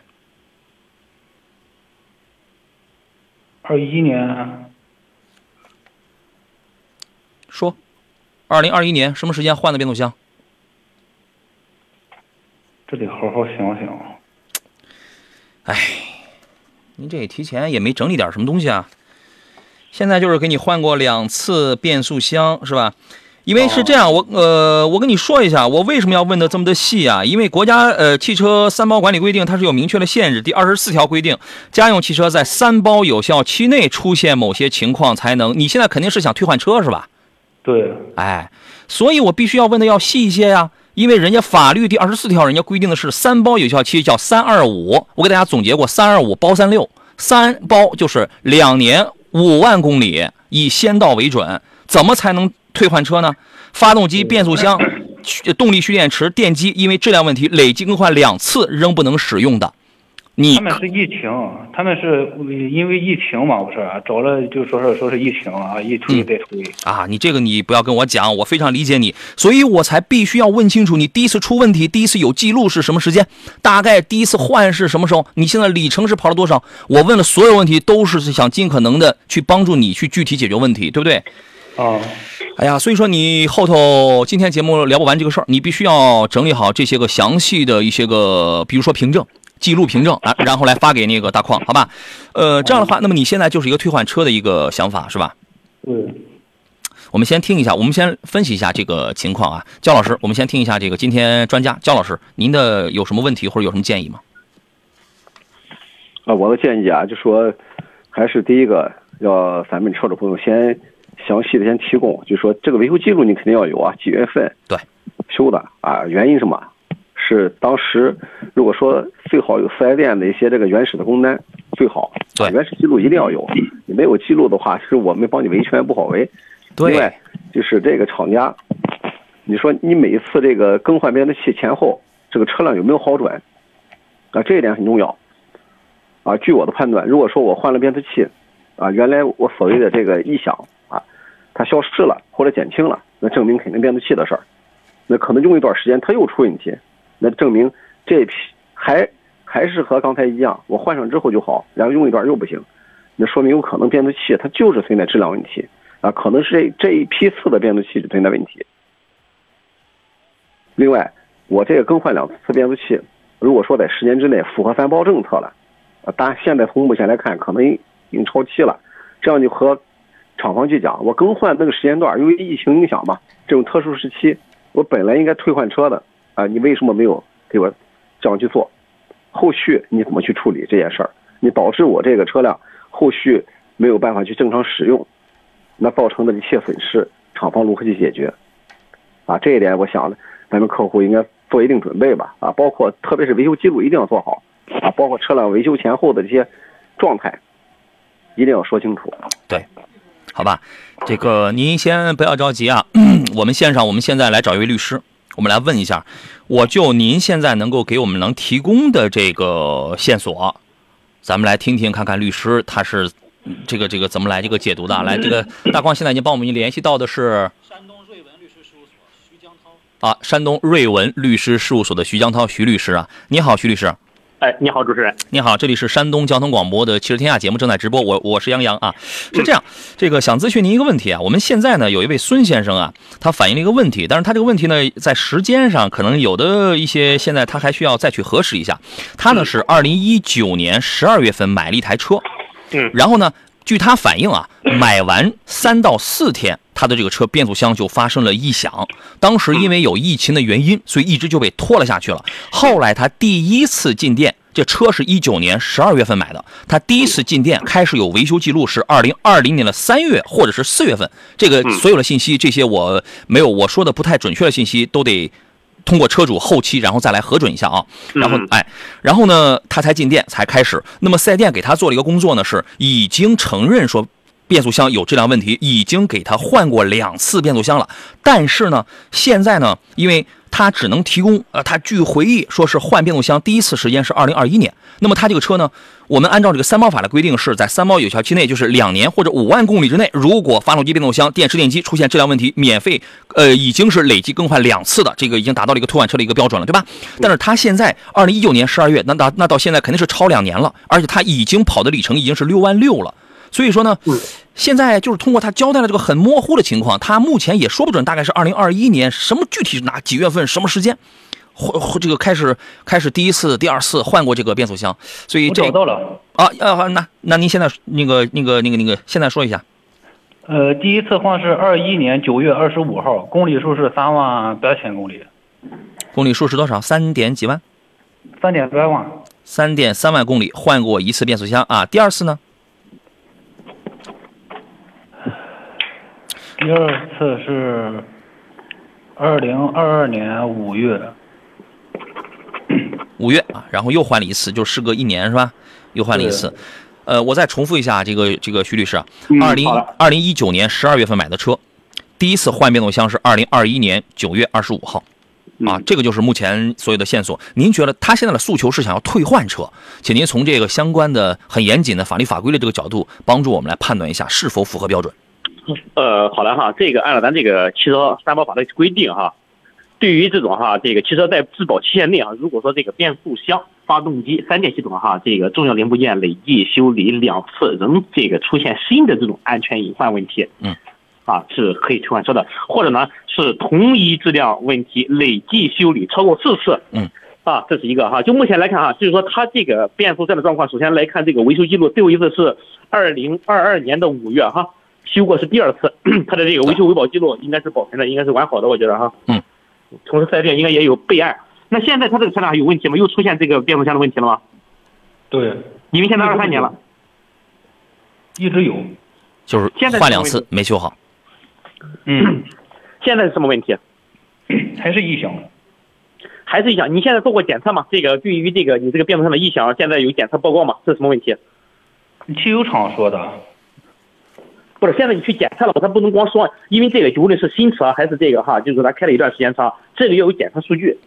二一年。说，二零二一年什么时间换的变速箱？这得好好想想。哎，您这提前也没整理点什么东西啊？现在就是给你换过两次变速箱，是吧？因为是这样，我呃，我跟你说一下，我为什么要问的这么的细啊？因为国家呃汽车三包管理规定它是有明确的限制，第二十四条规定，家用汽车在三包有效期内出现某些情况才能。你现在肯定是想退换车是吧？对。哎，所以我必须要问的要细一些呀，因为人家法律第二十四条人家规定的是三包有效期叫三二五，我给大家总结过，三二五包三六，三包就是两年。五万公里以先到为准，怎么才能退换车呢？发动机、变速箱、动力蓄电池、电机，因为质量问题累计更换两次仍不能使用的。他们是疫情，他们是因为疫情嘛，不是找了就说是说是疫情啊，一推再推啊。你这个你不要跟我讲，我非常理解你，所以我才必须要问清楚你第一次出问题、第一次有记录是什么时间，大概第一次换是什么时候？你现在里程是跑了多少？我问了所有问题，都是想尽可能的去帮助你去具体解决问题，对不对？啊，哎呀，所以说你后头今天节目聊不完这个事儿，你必须要整理好这些个详细的一些个，比如说凭证。记录凭证啊，然后来发给那个大矿，好吧？呃，这样的话，那么你现在就是一个退换车的一个想法，是吧？嗯。我们先听一下，我们先分析一下这个情况啊，焦老师，我们先听一下这个今天专家焦老师，您的有什么问题或者有什么建议吗？啊，我的建议啊，就说还是第一个，要咱们车主朋友先详细的先提供，就说这个维修记录你肯定要有啊，几月份对修的啊，原因什么？是当时，如果说最好有四 S 店的一些这个原始的工单，最好，对，原始记录一定要有。你没有记录的话，是我们帮你维权不好维。对。另外，就是这个厂家，你说你每一次这个更换变速器前后，这个车辆有没有好转？啊，这一点很重要。啊，据我的判断，如果说我换了变速器，啊，原来我所谓的这个异响啊，它消失了或者减轻了，那证明肯定变速器的事儿。那可能用一段时间，它又出问题。那证明这批还还是和刚才一样，我换上之后就好，然后用一段又不行，那说明有可能变速器它就是存在质量问题啊，可能是这这一批次的变速器存在问题。另外，我这个更换两次变速器，如果说在十年之内符合三包政策了，啊，当然现在从目前来看可能已经超期了，这样就和厂方去讲，我更换那个时间段，因为疫情影响嘛，这种特殊时期，我本来应该退换车的。啊，你为什么没有给我这样去做？后续你怎么去处理这件事儿？你导致我这个车辆后续没有办法去正常使用，那造成的一切损失，厂方如何去解决？啊，这一点我想咱们客户应该做一定准备吧。啊，包括特别是维修记录一定要做好。啊，包括车辆维修前后的这些状态，一定要说清楚。对，好吧，这个您先不要着急啊，我们线上我们现在来找一位律师。我们来问一下，我就您现在能够给我们能提供的这个线索，咱们来听听看看律师他是这个这个怎么来这个解读的。来，这个大光现在已经帮我们联系到的是山东瑞文律师事务所徐江涛。啊，山东瑞文律师事务所的徐江涛徐律师啊，你好，徐律师。哎，你好，主持人。你好，这里是山东交通广播的《汽车天下》节目正在直播，我我是杨洋啊。是这样，这个想咨询您一个问题啊。我们现在呢有一位孙先生啊，他反映了一个问题，但是他这个问题呢在时间上可能有的一些，现在他还需要再去核实一下。他呢是二零一九年十二月份买了一台车，嗯，然后呢，据他反映啊，买完三到四天，他的这个车变速箱就发生了异响。当时因为有疫情的原因，所以一直就被拖了下去了。后来他第一次进店，这车是一九年十二月份买的，他第一次进店开始有维修记录是二零二零年的三月或者是四月份。这个所有的信息，这些我没有我说的不太准确的信息都得。通过车主后期，然后再来核准一下啊，然后哎，然后呢，他才进店才开始。那么四 S 店给他做了一个工作呢，是已经承认说变速箱有质量问题，已经给他换过两次变速箱了。但是呢，现在呢，因为他只能提供呃，他据回忆说是换变速箱第一次时间是二零二一年。那么他这个车呢，我们按照这个三包法的规定，是在三包有效期内，就是两年或者五万公里之内，如果发动机、变速箱、电池、电机出现质量问题，免费呃已经是累计更换两次的，这个已经达到了一个退换车的一个标准了，对吧？但是他现在二零一九年十二月，那到那到现在肯定是超两年了，而且他已经跑的里程已经是六万六了。所以说呢，现在就是通过他交代了这个很模糊的情况，他目前也说不准大概是二零二一年什么具体哪几月份什么时间，或这个开始开始第一次、第二次换过这个变速箱，所以这找到了啊啊那那您现在那个那个那个那个现在说一下，呃，第一次换是二一年九月二十五号，公里数是三万八千公里，公里数是多少？三点几万？三点八万。三点三万公里换过一次变速箱啊，第二次呢？第二次是二零二二年五月，五月啊，然后又换了一次，就时隔一年是吧？又换了一次。呃，我再重复一下这个这个徐律师啊，二零二零一九年十二月份买的车，第一次换变速箱是二零二一年九月二十五号，啊，这个就是目前所有的线索。您觉得他现在的诉求是想要退换车，请您从这个相关的很严谨的法律法规的这个角度，帮助我们来判断一下是否符合标准。呃，好了哈，这个按照咱这个汽车三包法的规定哈，对于这种哈这个汽车在质保期限内啊，如果说这个变速箱、发动机、三电系统哈这个重要零部件累计修理两次，仍这个出现新的这种安全隐患问题，嗯，啊是可以退换车的，或者呢是同一质量问题累计修理超过四次，嗯，啊这是一个哈，就目前来看哈，就是说它这个变速箱的状况，首先来看这个维修记录，最后一次是二零二二年的五月哈。修过是第二次，他的这个维修维保记录应该是保存的，应该是完好的，我觉得哈。嗯。同时四 S 店应该也有备案。那现在他这个车辆还有问题吗？又出现这个变速箱的问题了吗？对。因为现在二三年了，一直有，就是换两次没修好。嗯。现在是什么问题？还是异响。还是异响？你现在做过检测吗？这个对于这个你这个变速箱的异响，现在有检测报告吗？是什么问题？汽油厂说的。现在你去检测了，他不能光说，因为这个无论是新车还是这个哈，就是咱开了一段时间车，这个要有检测数据。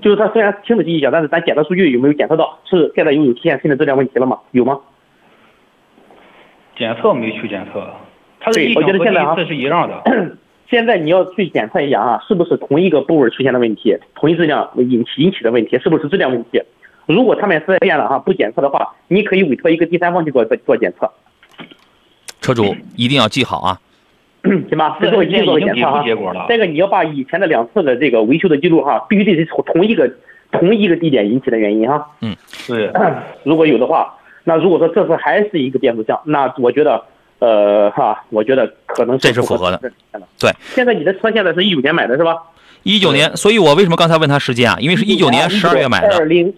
就是他虽然听得进异响，但是咱检测数据有没有检测到？是现在又有出现新的质量问题了吗？有吗？检测没去检测，它对，我觉得现在啊是一样的。现在你要去检测一下啊，是不是同一个部位出现的问题，同一质量引起引起的问题，是不是质量问题？如果他们四 S 店了哈不检测的话，你可以委托一个第三方去做做做检测。车主一定要记好啊，行吧？这做一定做检测哈。再一个，你要把以前的两次的这个维修的记录哈，必须得是同一个同一个地点引起的原因哈。嗯，对。如果有的话，那如果说这次还是一个变速箱，那我觉得，呃，哈，我觉得可能这是符合的。对。现在你的车现在是一九年买的是吧？一九年，所以我为什么刚才问他时间啊？因为是一九年十二月买的。二零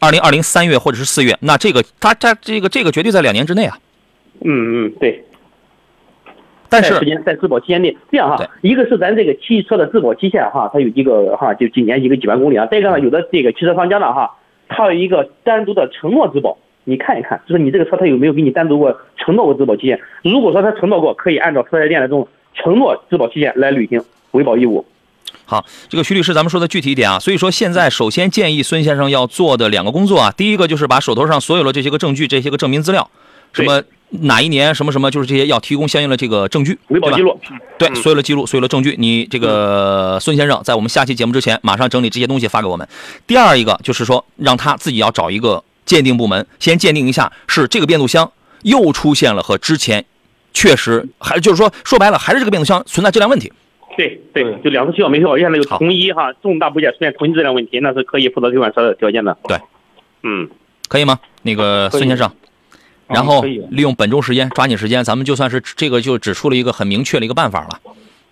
二零二零三月或者是四月，那这个他他这个这个绝对在两年之内啊。嗯嗯，对。但是时间在质保期限内，这样哈，一个是咱这个汽车的质保期限哈，它有一个哈，就几年一个几万公里啊。再一个呢，有的这个汽车商家呢哈，它有一个单独的承诺质保，你看一看，就是你这个车它有没有给你单独过承诺过质保期限？如果说它承诺过，可以按照四 S 店的这种承诺质保期限来履行维保义务。好，这个徐律师，咱们说的具体一点啊。所以说现在首先建议孙先生要做的两个工作啊，第一个就是把手头上所有的这些个证据、这些个证明资料，什么哪一年什么什么，就是这些要提供相应的这个证据，维保记录，对，所有的记录，所有的证据，你这个孙先生在我们下期节目之前，马上整理这些东西发给我们。第二一个就是说，让他自己要找一个鉴定部门，先鉴定一下是这个变速箱又出现了和之前确实还就是说说白了还是这个变速箱存在质量问题。对对，就两次需要没效，现在有同一哈重大部件出现同一质量问题，那是可以负责退换车的条件的。对，嗯，可以吗？那个孙先生。然后利用本周时间，抓紧时间，咱们就算是这个就指出了一个很明确的一个办法了，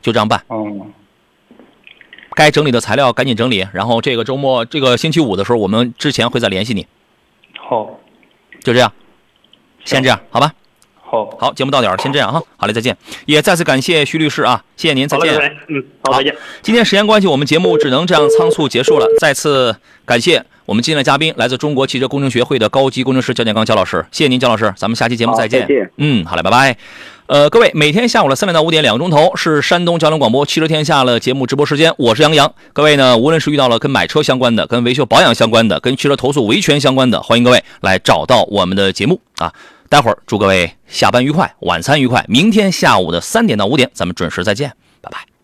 就这样办。嗯。该整理的材料赶紧整理，然后这个周末这个星期五的时候，我们之前会再联系你。好。就这样，先这样，好吧。好。好，节目到点儿，先这样哈。好嘞，再见。也再次感谢徐律师啊，谢谢您，再见。嗯，好，再见。今天时间关系，我们节目只能这样仓促结束了。再次感谢。我们今天的嘉宾来自中国汽车工程学会的高级工程师焦建刚焦老师，谢谢您，焦老师，咱们下期节目再见。嗯，好嘞，拜拜。呃，各位，每天下午的三点到五点，两个钟头是山东交通广播汽车天下的节目直播时间，我是杨洋。各位呢，无论是遇到了跟买车相关的、跟维修保养相关的、跟汽车投诉维权相关的，欢迎各位来找到我们的节目啊。待会儿祝各位下班愉快，晚餐愉快。明天下午的三点到五点，咱们准时再见，拜拜。